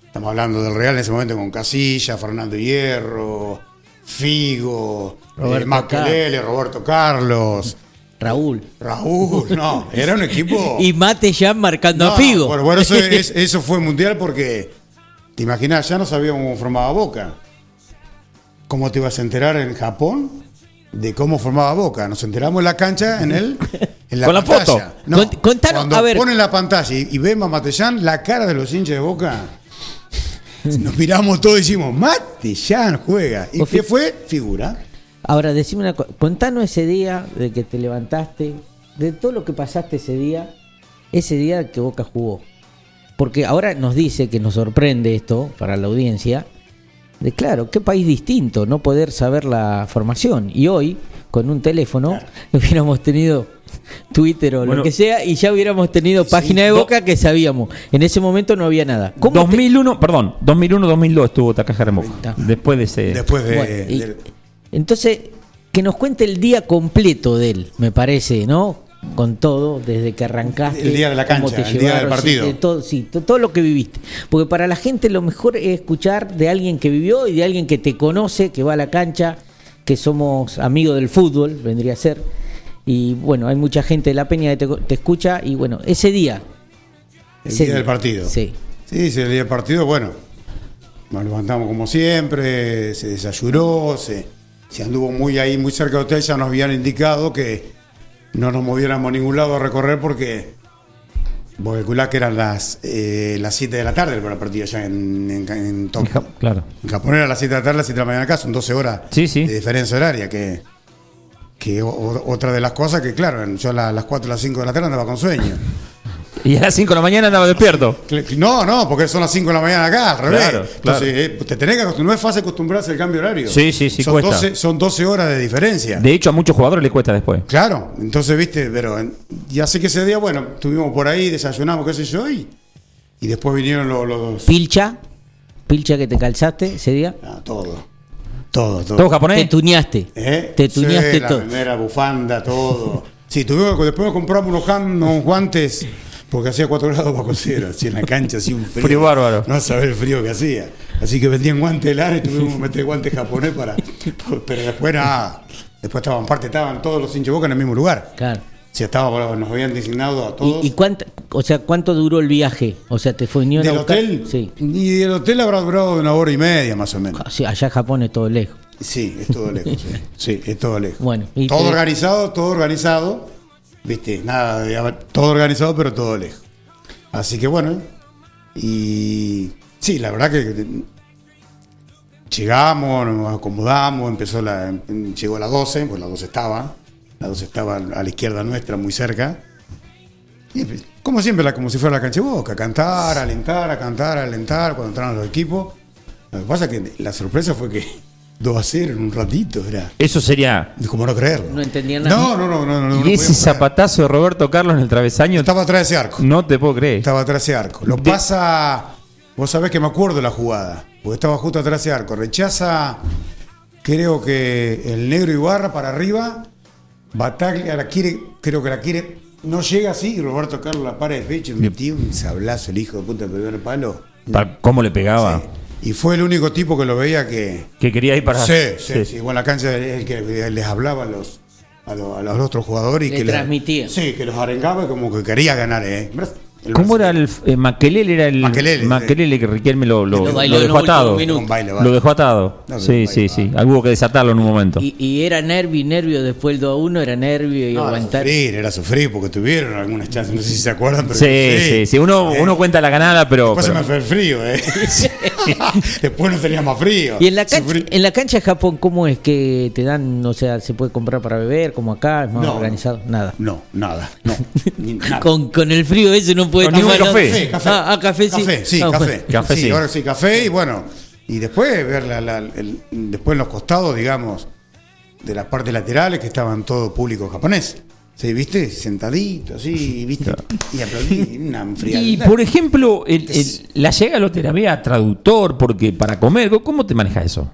Estamos hablando del Real en ese momento con Casilla, Fernando Hierro, Figo, Roberto eh, Makelele, Roberto Carlos, Raúl. Raúl, no, era un equipo. Y Mate ya marcando No, a Figo. Bueno, bueno, eso, es- eso fue mundial porque, te imaginas, ya no sabíamos cómo formaba Boca. ¿Cómo te ibas a enterar en Japón de cómo formaba Boca? Nos enteramos en la cancha, en el, en la Con la foto. No, Cont- contanos, cuando a ver. ponen la pantalla y, y vemos a Matellán, la cara de los hinchas de Boca, nos miramos todos y decimos, Matellán juega. ¿Y qué fue? Figura. Ahora, decime una cosa. Contanos ese día de que te levantaste, de todo lo que pasaste ese día, ese día que Boca jugó. Porque ahora nos dice que nos sorprende esto para la audiencia, de claro, qué país distinto no poder saber la formación. Y hoy, con un teléfono, hubiéramos tenido Twitter o Bueno. lo que sea, y ya hubiéramos tenido página de do- Boca que sabíamos. En ese momento no había nada. ¿Cómo te- 2001, perdón, 2001-2002 estuvo Takahara en Boca. Después de ese... Después de. Bueno, y- del- entonces, que nos cuente el día completo de él, me parece, ¿no? Con todo, desde que arrancaste. El día de la cancha, el día del partido. Sí, todo, sí, to- todo lo que viviste. Porque para la gente lo mejor es escuchar de alguien que vivió y de alguien que te conoce, que va a la cancha, que somos amigos del fútbol, vendría a ser. Y bueno, hay mucha gente de la peña que te, te escucha. Y bueno, ese día. El ese día del partido. Sí. Sí, el día del partido, bueno. Nos levantamos como siempre, se desayunó, se, se anduvo muy ahí, muy cerca del hotel, ya nos habían indicado que no nos moviéramos a ningún lado a recorrer porque vos calculás que eran las, eh, las 7 de la tarde para el partido ya en, en, en Tokio. Claro. En Japón era las 7 de la tarde, las 7 de la mañana acá, son 12 horas Sí, sí. de diferencia horaria, que, que o- otra de las cosas que, claro, yo la- a las 4 o las 5 de la tarde andaba con sueño. Y a las 5 de la mañana andaba despierto. No, no, porque son las 5 de la mañana acá, al revés. Claro, Entonces, eh, te tenés que acostumbrar, no es fácil acostumbrarse al cambio horario. Sí, sí, sí, son cuesta. 12, son 12 horas de diferencia. De hecho, a muchos jugadores les cuesta después. Claro, entonces, viste, pero ya sé que ese día, bueno, estuvimos por ahí, desayunamos, qué sé yo, y, y después vinieron los... los Pilcha, pilcha que te calzaste ese día. ah, todo, todo, todo. ¿Todo japonés? Te tuñaste. ¿Eh? Te tuñaste Sí, la todo. bufanda, todo. Sí, tuvimos, después compramos unos, unos guantes porque hacía 4 grados bajo cero, así en la cancha, así un frío. Frío bárbaro. No sabés el frío que hacía. Así que vendían guantes lana y tuvimos que meter guantes japonés para. Pero después nada. Después estaban, parte estaban todos los hinchas boca en el mismo lugar. Claro. Si estaba, nos habían designado a todos. ¿Y, y cuánto, o sea, cuánto duró el viaje? O sea, ¿te fue a ¿Del hotel? Sí. Y el hotel habrá durado una hora y media más o menos. Sí, allá Japón es todo lejos. Sí, es todo lejos. sí. Sí, es todo lejos. Bueno, y todo te- organizado, todo organizado. Viste, nada, todo organizado, pero todo lejos. Así que bueno. Y sí, la verdad que llegamos, nos acomodamos, empezó la, llegó la 12, pues la 12 estaba. La 12 estaba a la izquierda nuestra, muy cerca. Y, como siempre, como si fuera la cancha boca, cantar, alentar, a cantar, alentar cuando entraron los equipos. Lo que pasa es que la sorpresa fue que 2 a 0 en un ratito era. Eso sería. Como no creerlo. No entendía nada. No, no, no, no. no, no y ese zapatazo de Roberto Carlos en el travesaño. Estaba atrás de ese arco. No te puedo creer. Estaba atrás de ese arco. Lo De- pasa. Vos sabés que me acuerdo de la jugada. Porque estaba justo atrás de ese arco. Rechaza, creo que el negro Ibarra para arriba. Bataglia la quiere, creo que la quiere. No llega así y Roberto Carlos la para de pecho metió un sablazo el hijo de puta del primer palo. Pa- ¿Cómo le pegaba? Y fue el único tipo que lo veía que. Que quería ir para. Sí, sí, sí. Bueno, la cancha es el que les hablaba a los, a los, a los otros jugadores y Le que les- transmitía. sí, que los arengaba y como que quería ganar, ¿eh? ¿Cómo era el eh, Maquelele? Era el Makelele, Makelele que Riquelme lo, lo, Lo dejó atado. baile, Lo dejó atado. No, sí, baile, sí, sí. Hubo que desatarlo en un momento. Y, y era nervio y nervio después el 2 a 1, era nervio y No, era aguantar. sufrir, era sufrir porque tuvieron algunas chances, no sé si se acuerdan, pero Sí, sí, sí. Uno, Eh, uno cuenta la ganada, pero. Después pero- se me fue el frío, ¿eh? Después no tenía más frío. Y en la, cancha, en la cancha de Japón, ¿cómo es que te dan, o sea, se puede comprar para beber, como acá, es más No. organizado? Nada. No, nada, no. nada. Con, con el frío ese no puede nada. café. Café, café. Ah, ah, café sí. Café, sí, Ah, café. sí, sí. ahora sí, café y bueno. Y después ver la, la- el- después en los costados, digamos, de las partes laterales que estaban todo público japonés. Sí, ¿viste? Sentadito, así, ¿viste? Y aplaudí, una frialdad. Y por ejemplo, el- el- la llegada al hotel había traductor, porque para comer, ¿cómo te manejas eso?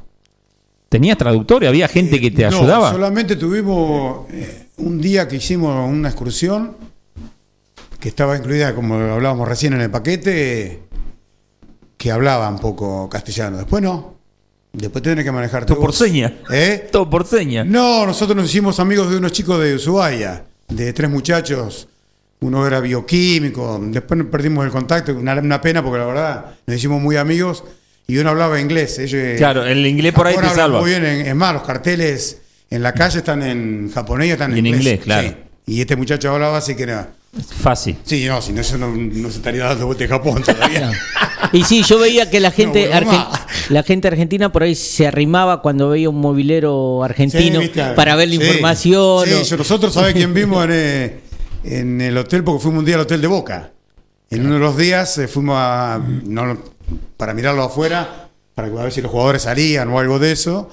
¿Tenías traductor y había gente que te No, ayudaba? solamente tuvimos eh, un día que hicimos una excursión que estaba incluida, como hablábamos recién en el paquete, que hablaba un poco castellano. Después no. Después tenés que manejar Todo todo. por seña. ¿Eh? Todo por seña. No, nosotros nos hicimos amigos de unos chicos de Ushuaia, de tres muchachos. Uno era bioquímico, después nos perdimos el contacto, una, una pena porque la verdad nos hicimos muy amigos y uno hablaba inglés. Ellos, Claro, el inglés por ahí te salva. Muy bien, en- es más, los carteles en la calle están en japonés y están Y en en inglés. inglés, claro. Sí. Y este muchacho hablaba así que era. Fácil. Sí, no, si no, eso no, no se estaría dando vuelta de Japón todavía. Y sí, yo veía que la gente, No, argen- la gente argentina por ahí se arrimaba cuando veía un movilero argentino para ver la Sí. información. Sí, o- yo- nosotros sabés quién vimos en, eh, en el hotel, porque fuimos un día al hotel de Boca. En uno de los días eh, fuimos a, no, para mirarlo afuera, para ver si los jugadores salían o algo de eso.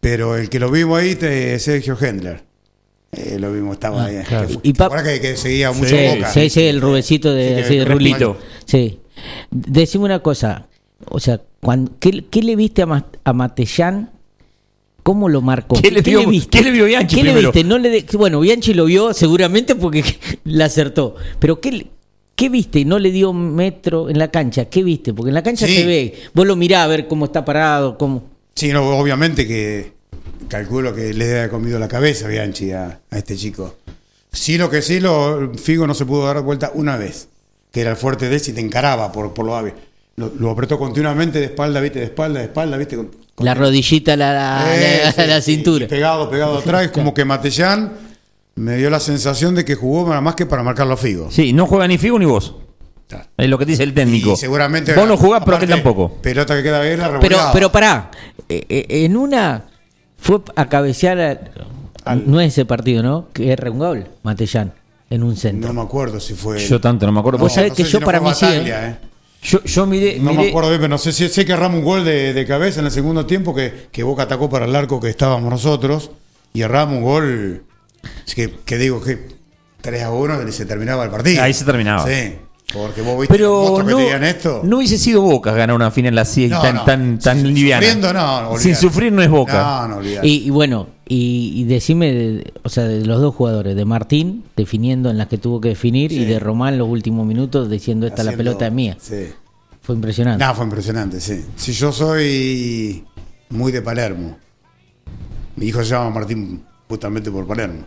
Pero el que lo vimos ahí es Sergio Hendler. Eh, lo vimos, estaba ahí. claro. Que, Y que, que seguía mucho Sí, Boca. sí, sí, el rubecito Sí, de, que- así rulito. Sí. Decime una cosa, o sea, cuan- ¿qué, qué le viste a, Ma- a Matellán? ¿Cómo lo marcó? ¿Qué le vio- qué le vio Bianchi ¿Qué le viste? No le de- bueno, Bianchi lo vio seguramente porque la acertó. Pero ¿qué, le- ¿qué viste? No le dio metro en la cancha. ¿Qué viste? Porque en la cancha Sí. se ve. Vos lo mirás a ver cómo está parado, cómo... Sí, no, obviamente que calculo que le debe haber comido la cabeza Bianchi a, a este chico. Sí, lo que sí, lo, Figo no se pudo dar vuelta una vez, que era el fuerte de él si te encaraba por, por lo hábil. lo, lo apretó continuamente de espalda, viste, de espalda, de espalda, viste. con- con- La rodillita a la, la- Eh, la- la sí, cintura. y pegado, pegado atrás, es como que Matellán me dio la sensación de que jugó nada más que para marcar los figos. Sí, no juega ni Figo ni vos. Es lo que dice el técnico. Y seguramente. Vos no jugás, pero aquel aparte, tampoco. Pelota que queda bien, la Pero, pero pará, eh, eh, en una fue a cabecear, a- no es ese partido, ¿no? Que erra un gol, Matellán, en un centro. No me acuerdo si fue. Yo tanto no me acuerdo. Vos porque- sabés no que sé yo si no para mí sí, ¿eh? eh. Yo, yo miré, No me acuerdo bien, pero no sé si sé que erramos un gol de, de cabeza en el segundo tiempo que, que Boca atacó para el arco que estábamos nosotros y erramos un gol es que, que digo que 3 a 1 y se terminaba el partido. Ahí se terminaba. Sí, porque vos viste Pero no, que esto. no hubiese sido Boca ganar una final así No, tan, no. tan, tan Sin- liviana. sufriendo, no, no, Sin sufrir no es Boca. No, no. Y, y bueno, y, y decime, de- o sea, de los dos jugadores, de Martín definiendo en las que tuvo que definir y de Román los últimos minutos diciendo esta la Haciendo- pelota es mía. Sí. Fue impresionante. No, fue impresionante, sí. Si yo soy muy de Palermo. Mi hijo se llama Martín justamente por Palermo.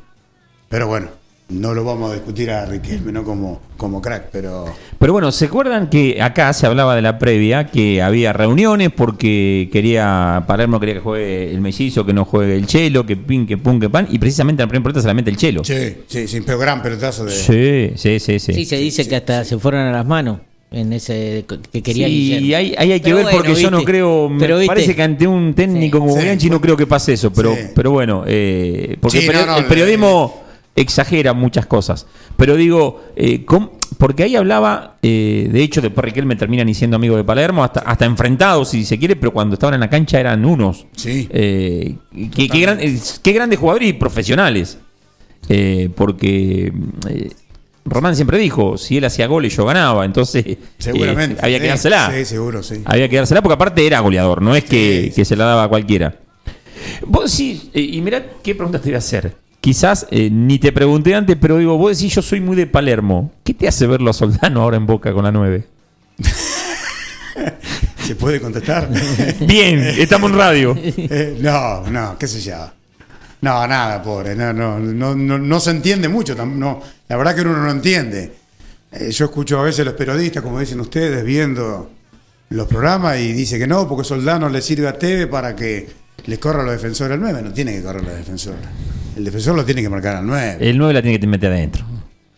Pero bueno, no lo vamos a discutir a Riquelme, no como, como crack, pero Pero bueno, ¿se acuerdan que acá se hablaba de la previa, que había reuniones porque quería, Palermo quería que juegue el mellizo, que no juegue el chelo, que pin, que pun, que pan, y precisamente en la primera pelota se la mete el chelo. sí, sí, sí, pero gran pelotazo de. Sí, sí, sí, sí. Sí, se dice que hasta se fueron a las manos en ese que quería Sí, y ahí, ahí hay que Pero ver bueno, porque yo no creo, me Pero parece que ante un técnico como Sí, Bianchi no creo que pase eso, pero, Sí. pero bueno, eh, porque Sí, el, perio- no, no, el periodismo exagera muchas cosas, pero digo, eh, ¿cómo- porque ahí hablaba, eh, de hecho después Riquelme termina ni siendo amigo de Palermo, hasta, hasta enfrentados si se quiere, pero cuando estaban en la cancha eran unos. Sí. Eh, qué, qué gran- qué grandes jugadores y profesionales. Porque Román siempre dijo, si él hacía goles yo ganaba, entonces Seguramente. había que dársela. Sí, seguro, sí. Había que dársela porque aparte era goleador, no es que, Sí, que se la daba a cualquiera. Vos sí, y mirá qué pregunta te voy a hacer. Quizás eh, ni te pregunté antes, pero digo, vos decís yo soy muy de Palermo. ¿Qué te hace verlo a Soldano ahora en Boca con la 9? ¿Se puede contestar? Bien, estamos en radio. Eh, no, no, qué sé yo. No, nada, pobre. No, no, no, no, no se entiende mucho. No, la verdad que uno no entiende. Eh, yo escucho a veces los periodistas, como dicen ustedes, viendo los programas y dice que no, porque Soldano le sirve a Teve para que le corra a los defensores al 9. No tiene que correr a los defensores. El defensor lo tiene que marcar al 9. El 9 la tiene que meter adentro.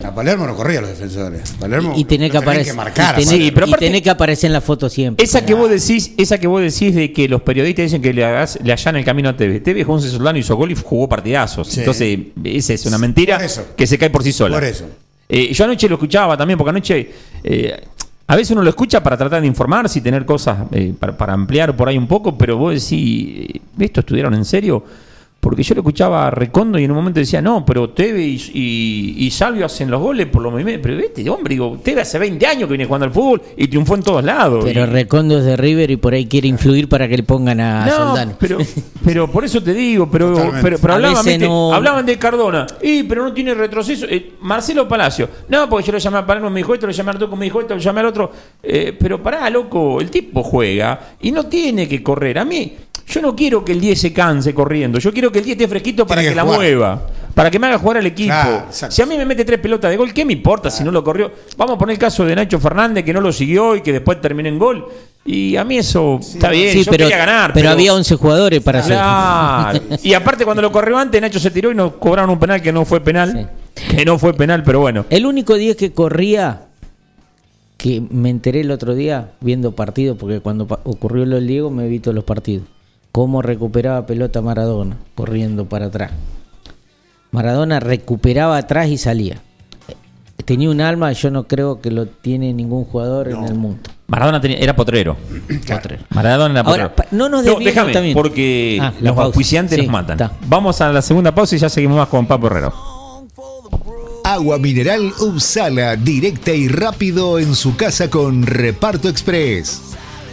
A Palermo no corría los defensores. Palermo y, y tenés que aparecer. marcar. y tenés, y que aparecer en la foto siempre. Esa que vos decís, esa que vos decís de que los periodistas dicen que le, hagas, le allan el camino a TV. TV jugó 11 Soldano, hizo gol y jugó partidazos. Sí. Entonces, esa es una mentira que se cae por sí sola. Por eso. Eh, yo anoche lo escuchaba también, porque anoche eh, a veces uno lo escucha para tratar de informarse y tener cosas eh, para, para ampliar por ahí un poco, pero vos decís, eh, ¿esto estudiaron en serio? Porque yo lo escuchaba a Recondo y en un momento decía, no, pero Teve y, y- y Salvio hacen los goles por los movimientos. Pero vete, hombre, digo, Teve hace 20 años que viene jugando al fútbol y triunfó en todos lados. Pero Y- Recondo es de River y por ahí quiere influir para que le pongan a no, Soldano. pero, pero por eso te digo, pero, pero, hablaban, no- hablaban de Cardona, y pero no tiene retroceso. Eh, Marcelo Palacio, no, porque yo lo llamé a Palermo, me dijo esto, lo llamé a Arturo, me dijo esto, lo llamé al otro. Eh, pero pará, loco, el tipo juega y no tiene que correr. A mí, yo no quiero que el 10 se canse corriendo, yo quiero que el 10 esté fresquito para Tiene que, que la jugar. mueva. Para que me haga jugar al equipo. Si a mí me mete tres pelotas de gol, ¿qué me importa si no lo corrió? Vamos a poner el caso de Nacho Fernández, que no lo siguió y que después terminó en gol. Y a mí eso está bien, Sí, yo pero, quería ganar. pero había 11 jugadores para hacer. Claro. Y aparte cuando lo corrió antes, Nacho se tiró y nos cobraron un penal que no fue penal. Que no fue penal, pero bueno. El único día que corría, que me enteré el otro día viendo partidos, porque cuando ocurrió lo del Diego me vi todos los partidos, cómo recuperaba pelota Maradona, corriendo para atrás. Maradona recuperaba atrás y salía. Tenía un alma, yo no creo que lo tiene ningún jugador en el mundo. Maradona tenía- era potrero. Potrero. Maradona era potrero. no nos déjame, también. porque Ah, la los auspiciantes Sí, nos matan. Vamos a la segunda pausa y ya seguimos más con Papo Herrero. Agua mineral Upsala, directa y rápido en su casa con Reparto Express.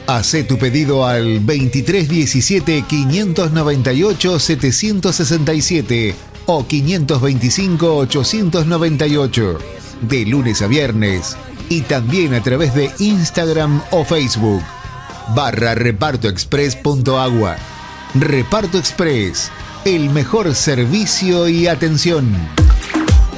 Hacé tu pedido al 2317 598 767 o 525 898 de lunes a viernes y también a través de Instagram o Facebook barra repartoexpress.agua. Reparto Express, el mejor servicio y atención.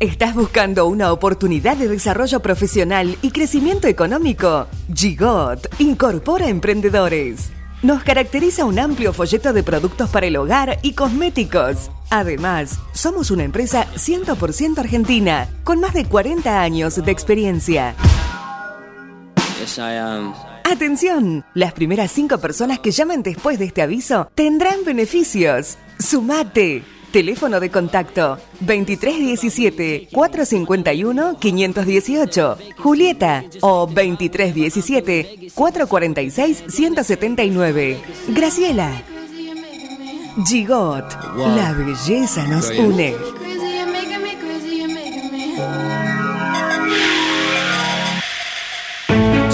¿Estás buscando una oportunidad de desarrollo profesional y crecimiento económico? Gigot incorpora emprendedores. Nos caracteriza un amplio folleto de productos para el hogar y cosméticos. Además, somos una empresa 100% argentina, con más de 40 años de experiencia. Atención, las primeras cinco personas que llamen después de este aviso tendrán beneficios. Sumate. Teléfono de contacto 2317-451-518. Julieta o 2317-446-179. Graciela. Gigot. La belleza nos une.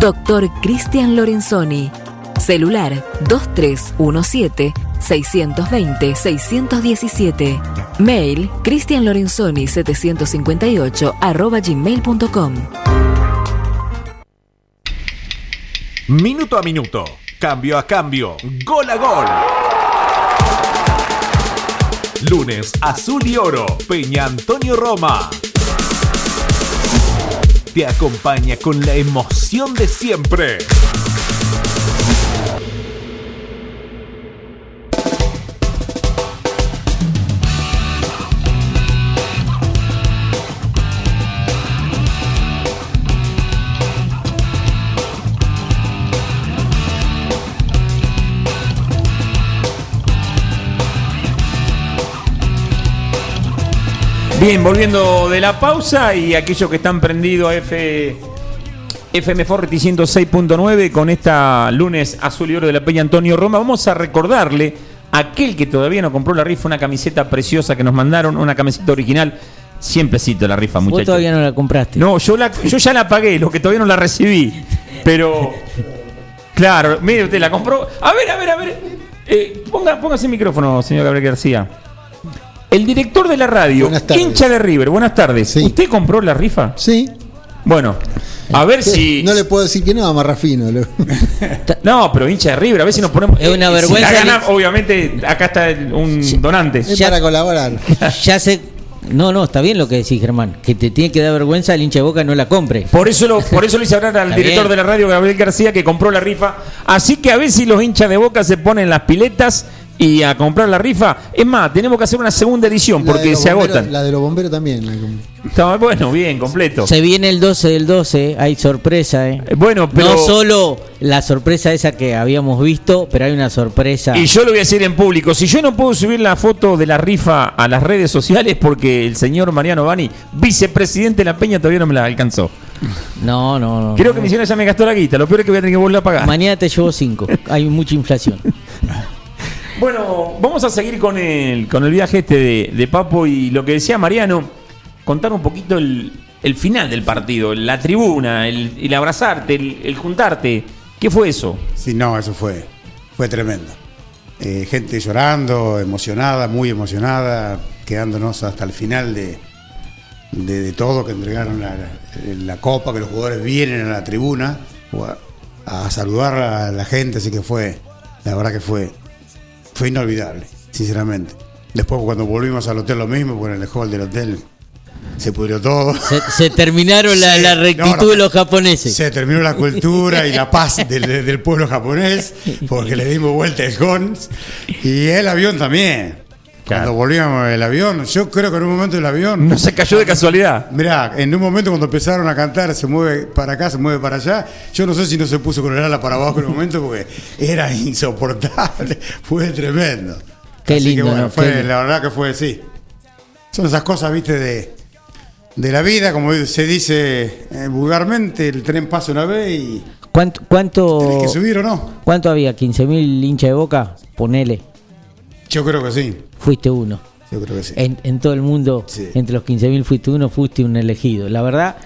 Doctor Cristian Lorenzoni. Celular 2317-620-617. Mail cristianlorenzoni758 arroba gmail.com. Minuto a minuto, cambio a cambio, gol a gol. Lunes, azul y oro, Peña Antonio Roma. Te acompaña con la emoción de siempre. Bien, volviendo de la pausa y aquellos que están prendidos a F, FM Forti 106.9 con esta lunes azul y oro de la Peña Antonio Roma, vamos a recordarle a aquel que todavía no compró la rifa una camiseta preciosa que nos mandaron, una camiseta original. Siemprecito la rifa, Vos muchachos. todavía no la compraste. No, yo, la, yo ya la pagué, lo que todavía no la recibí. Pero, claro, mire usted, la compró. A ver, a ver, a ver. Eh, ponga, póngase el micrófono, señor Gabriel García. El director de la radio, hincha de River, buenas tardes. ¿Usted compró la rifa? Sí. Bueno, a ver si. No le puedo decir que no a Marrafino. No, pero hincha de River, a ver si nos ponemos. Es una eh, si vergüenza la el- gana, obviamente, acá está un donante. Es para colaborar. Ya sé. No, no, está bien lo que decís, Germán. Que te tiene que dar vergüenza el hincha de boca no la compre. Por eso lo, por eso le hice hablar al Está director bien. de la radio, Gabriel García, que compró la rifa. Así que a ver si los hinchas de boca se ponen las piletas y a comprar la rifa. Es más, tenemos que hacer una segunda edición porque se bomberos- agotan. La de los bomberos también. Está bueno, bien, completo. Se viene el 12 del 12, hay sorpresa, ¿eh? Eh, Bueno, pero. No solo la sorpresa esa que habíamos visto, pero hay una sorpresa. Y yo lo voy a decir en público. Si yo no puedo subir la foto de la rifa a las redes sociales porque el señor Mariano Bani, vicepresidente de la Peña, todavía no me la alcanzó. No, no, no. Creo que mi señora ya me gastó la guita. Lo peor es que voy a tener que volver a pagar. Mañana te llevo 5. Hay mucha inflación. Bueno, vamos a seguir con el, con el viaje este de, Papo y lo que decía Mariano, contar un poquito el, el final del partido, la tribuna, el, abrazarte, el, juntarte. ¿Qué fue eso? Sí, no, eso fue, fue tremendo. Eh, gente llorando, emocionada, muy emocionada, quedándonos hasta el final de, de, de todo, que entregaron la, la copa, que los jugadores vienen a la tribuna a, a saludar a la gente, así que fue, la verdad que fue, fue inolvidable, sinceramente. Después cuando volvimos al hotel lo mismo, bueno, en el hall del hotel se pudrió todo. Se, se terminaron la, Sí, la rectitud no. de los japoneses. Se terminó la cultura y la paz del, del pueblo japonés, porque le dimos vuelta el cons. Y el avión también. Cuando volvíamos el avión, yo creo que en un momento el avión. No se cayó de casualidad. Mirá, en un momento cuando empezaron a cantar, se mueve para acá, se mueve para allá. Yo no sé si no se puso con el ala para abajo en un momento porque era insoportable. Fue tremendo. Qué Así que lindo, bueno, ¿no? fue, Qué la verdad que fue así. Son esas cosas, viste, de, de la vida, como se dice eh, vulgarmente, el tren pasa una vez y ¿Cuánto, cuánto, tenés que subir o no. ¿Cuánto había? ¿15.000 hinchas de boca? Ponele. Yo creo que sí. Fuiste uno. Yo creo que sí. En, en todo el mundo, Sí. entre los 15.000 fuiste uno, fuiste un elegido. La verdad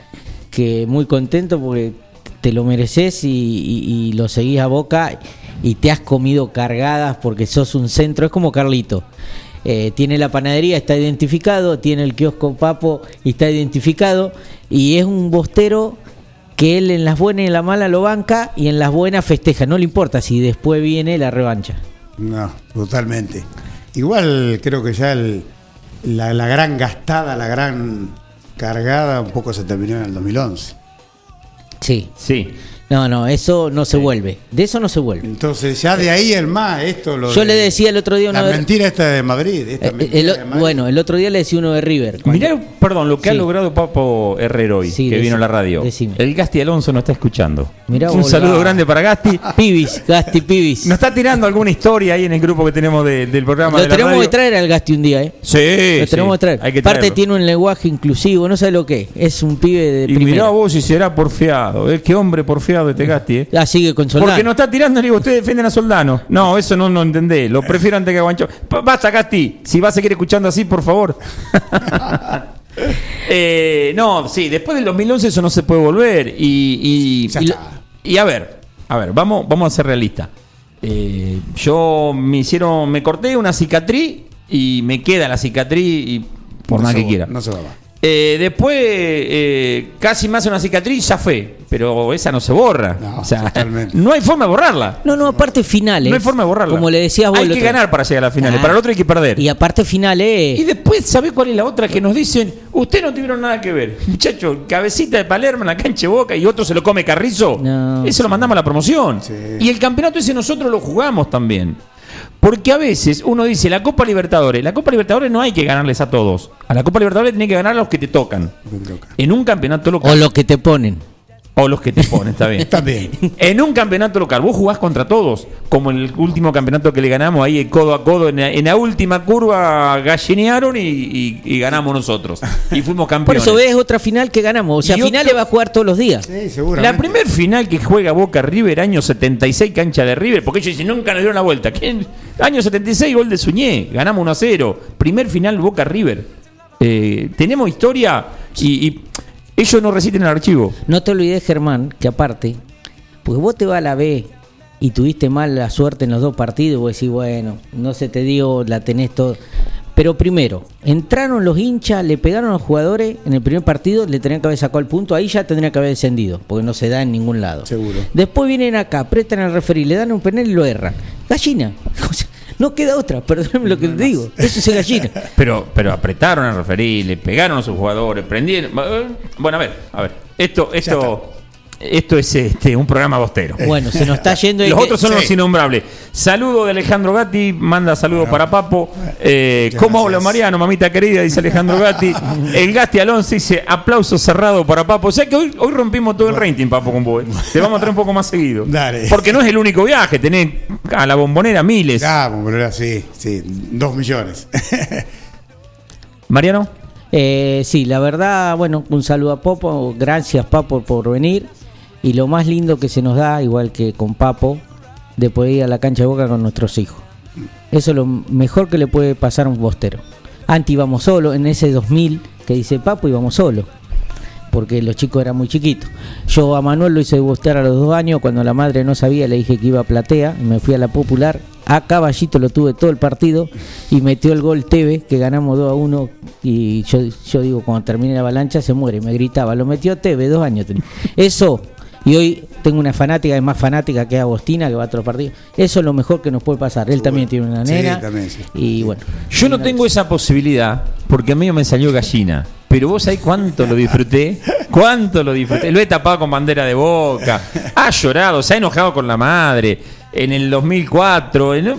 que muy contento porque te lo mereces y, y- y lo seguís a boca y te has comido cargadas porque sos un centro. Es como Carlito. Eh, tiene la panadería, está identificado, tiene el kiosco Papo y está identificado y es un bostero que él en las buenas y en las malas lo banca y en las buenas festeja. No le importa si después viene la revancha. No, totalmente. Igual creo que ya el- la, la gran gastada, la gran cargada, un poco se terminó en el 2011. Sí. Sí. No, no, eso no se vuelve. De eso no se vuelve. Entonces ya de ahí el más, esto lo Yo de- le decía el otro día La una vez- mentira esta de Madrid. Esta Eh, mentira el o- de Madrid. bueno, el otro día le decía uno de River. Mirá, perdón, lo que ha logrado Papo Herrero hoy, Sí, que decí- vino a la radio. decime. El Gasti Alonso nos está escuchando. Mirá Un saludo la- grande para Gasti. Pibis, Gasti Pibis. Nos está tirando alguna historia ahí en el grupo que tenemos de- del programa Lo de la tenemos radio. que traer al Gasti un día, ¿eh? Sí, Lo tenemos sí, que traer. hay que Aparte tiene un lenguaje inclusivo, no sabe lo que es. Es un pibe de Y primera. mirá vos si será porfiado. ¿eh? Qué hombre porfiado este Gasti, ¿eh? Ah, sigue con Soldán. Porque no está tirando, le digo, ustedes defienden a Soldano. No, eso no lo entendés. Lo prefiero antes que a Guancho. Basta, Gasti. Si vas a seguir escuchando así, por favor. Eh, no, sí, después del 2011 eso no se puede volver. Y, y, y- a ver, a ver, vamos, vamos a ser realistas. Eh, yo me hicieron, me corté una cicatriz y me queda la cicatriz y por No más se que quiera. No se va. Eh, después, eh, casi más una cicatriz, ya fue. Pero esa no se borra. No, o sea, no hay forma de borrarla. No, no, aparte finales. No hay forma de borrarla. Como le decías vos Hay que otro- ganar para llegar a las finales. Ah. Para el otro hay que perder. Y aparte finales. Y después, ¿sabe cuál es la otra? Que nos dicen, ustedes no tuvieron nada que ver. Muchacho, cabecita de Palermo en la cancha de Boca y otro se lo come Carrizo. No, Eso lo mandamos a la promoción. Sí. Y el campeonato ese nosotros lo jugamos también. Porque a veces uno dice, la Copa Libertadores, la Copa Libertadores no hay que ganarles a todos. A la Copa Libertadores tiene que ganar a los que te tocan. En un campeonato local. O lo que te ponen. O los que te ponen, está bien. También. En un campeonato local, vos jugás contra todos, como en el último campeonato que le ganamos ahí codo a codo, en la, en la última curva gallinearon y, y- y ganamos nosotros. Y fuimos Por campeones. eso ves otra final que ganamos. O sea, Y finales otro- va a jugar todos los días. Sí, seguramente. La primer final que juega Boca River, año 76, cancha de River, porque ellos dicen, nunca nos dieron la vuelta. ¿Quién? Año 76, gol de Suñé, ganamos 1 a 0. Primer final Boca River. Eh, tenemos historia y, y ellos no resisten el archivo. No te olvides, Germán, que aparte, porque vos te vas a la B y tuviste mala suerte en los dos partidos, vos decís, bueno, no se te dio, la tenés todo. Pero primero, entraron los hinchas, le pegaron a los jugadores en el primer partido, le tenían que haber sacado el punto, ahí ya tendría que haber descendido, porque no se da en ningún lado. Seguro. Después vienen acá, prestan al referí, le dan un penal y lo erran. Gallina. O sea, no queda otra, perdónenme lo que les digo. Eso es gallina. Pero, pero apretaron a referir, le pegaron a sus jugadores, prendieron. Bueno, a ver, a ver. Esto, esto, esto es este un programa bostero. Bueno, se nos está yendo el Los que- otros son los innombrables. Saludo de Alejandro Gatti, manda saludos para Papo. Eh, ¿Cómo habla Mariano, mamita querida? Dice Alejandro Gatti. El Gasti Alonso dice aplauso cerrado para Papo. O sea que hoy, hoy rompimos todo el rating, Papo, con vos. eh. Te vamos a traer un poco más seguido. Dale. Porque no es el único viaje, tenés a la bombonera miles. Ah, bombonera, sí, sí, dos millones. Mariano. Eh, sí, la verdad, bueno, un saludo a Popo, gracias Papo por venir. Y lo más lindo que se nos da, igual que con Papo, de poder ir a la cancha de boca con nuestros hijos. Eso es lo mejor que le puede pasar a un bostero. Antes íbamos solo, en ese 2000 que dice Papo íbamos solo, porque los chicos eran muy chiquitos. Yo a Manuel lo hice debutar a los dos años, cuando la madre no sabía le dije que iba a platea, me fui a la popular. A Caballito lo tuve todo el partido y metió el gol Teve, que ganamos 2 a 1. Y yo, yo digo, cuando termine la avalancha se muere, me gritaba. Lo metió Teve, dos años. Eso, y hoy tengo una fanática, es más fanática que Agostina, que va a otro partido. Eso es lo mejor que nos puede pasar. Él también tiene una Sí, nena. también, sí. Y bueno. Yo no tengo esa posibilidad porque a mí me salió gallina. Pero vos sabés cuánto lo disfruté. Cuánto lo disfruté. Lo he tapado con bandera de boca. Ha llorado, se ha enojado con la madre. En el 2004. en-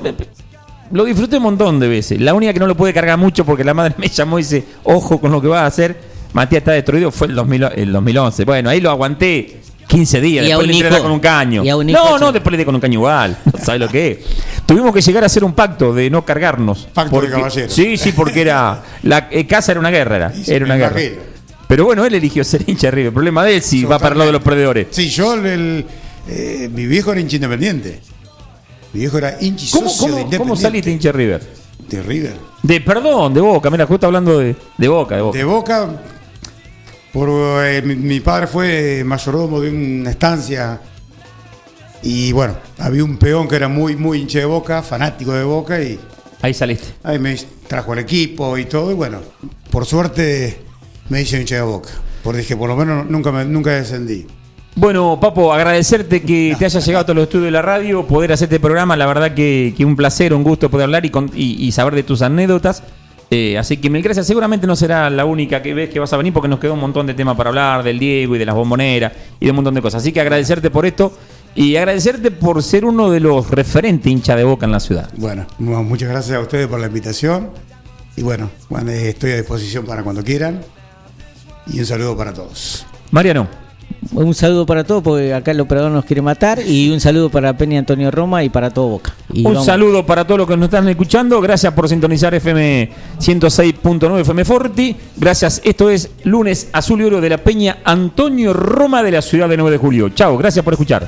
lo disfruté un montón de veces. La única que no lo pude cargar mucho porque la madre me llamó y dice: Ojo con lo que vas a hacer. Matías está destruido. Fue el, 2000 el 2011. Bueno, ahí lo aguanté 15 días. Y Después le hijo- con un caño. y a un hijo No, se- no, después le di con un caño igual. Sabes lo que es. Tuvimos que llegar a hacer un pacto de no cargarnos. Pacto de caballeros. Sí, sí, porque era. La eh, casa era una guerra, era. sí, Era una guerra. imagino. Pero bueno, él eligió ser hincha de River. El problema de él si va para el lado de los perdedores. Sí, yo, el, eh, mi viejo era hincha independiente. Mi viejo era hincha y ¿Cómo, socio cómo- de Independiente. cómo saliste hincha de River? De River. De, perdón, de Boca. Mira, justo hablando de, de Boca, de Boca. De Boca, por, eh, mi, mi padre fue mayordomo de una estancia y bueno, había un peón que era muy, muy hincha de Boca, fanático de Boca y Ahí saliste. ahí me trajo el equipo y todo y bueno, por suerte me hice hincha de Boca. Porque dije, por lo menos nunca, me, nunca descendí. Bueno, Papo, agradecerte que te hayas llegado a todos los estudios de la radio, poder hacer este programa. La verdad que, que un placer, un gusto poder hablar y, con- y- y saber de tus anécdotas. Eh, así que mil gracias. Seguramente no será la única que ves que vas a venir porque nos quedó un montón de temas para hablar, del Diego y de las bomboneras y de un montón de cosas. Así que agradecerte por esto y agradecerte por ser uno de los referentes hincha de boca en la ciudad. Bueno, mu- muchas gracias a ustedes por la invitación y bueno, bueno, eh, estoy a disposición para cuando quieran y un saludo para todos. Mariano. Un saludo para todos, porque acá el operador nos quiere matar. Y un saludo para Peña Antonio Roma y para todo Boca. Un saludo para todos los que nos están escuchando. Gracias por sintonizar FM 106.9 FM Forti. Gracias. Esto es lunes azul y oro de la Peña Antonio Roma de la ciudad de 9 de julio. Chao, gracias por escuchar.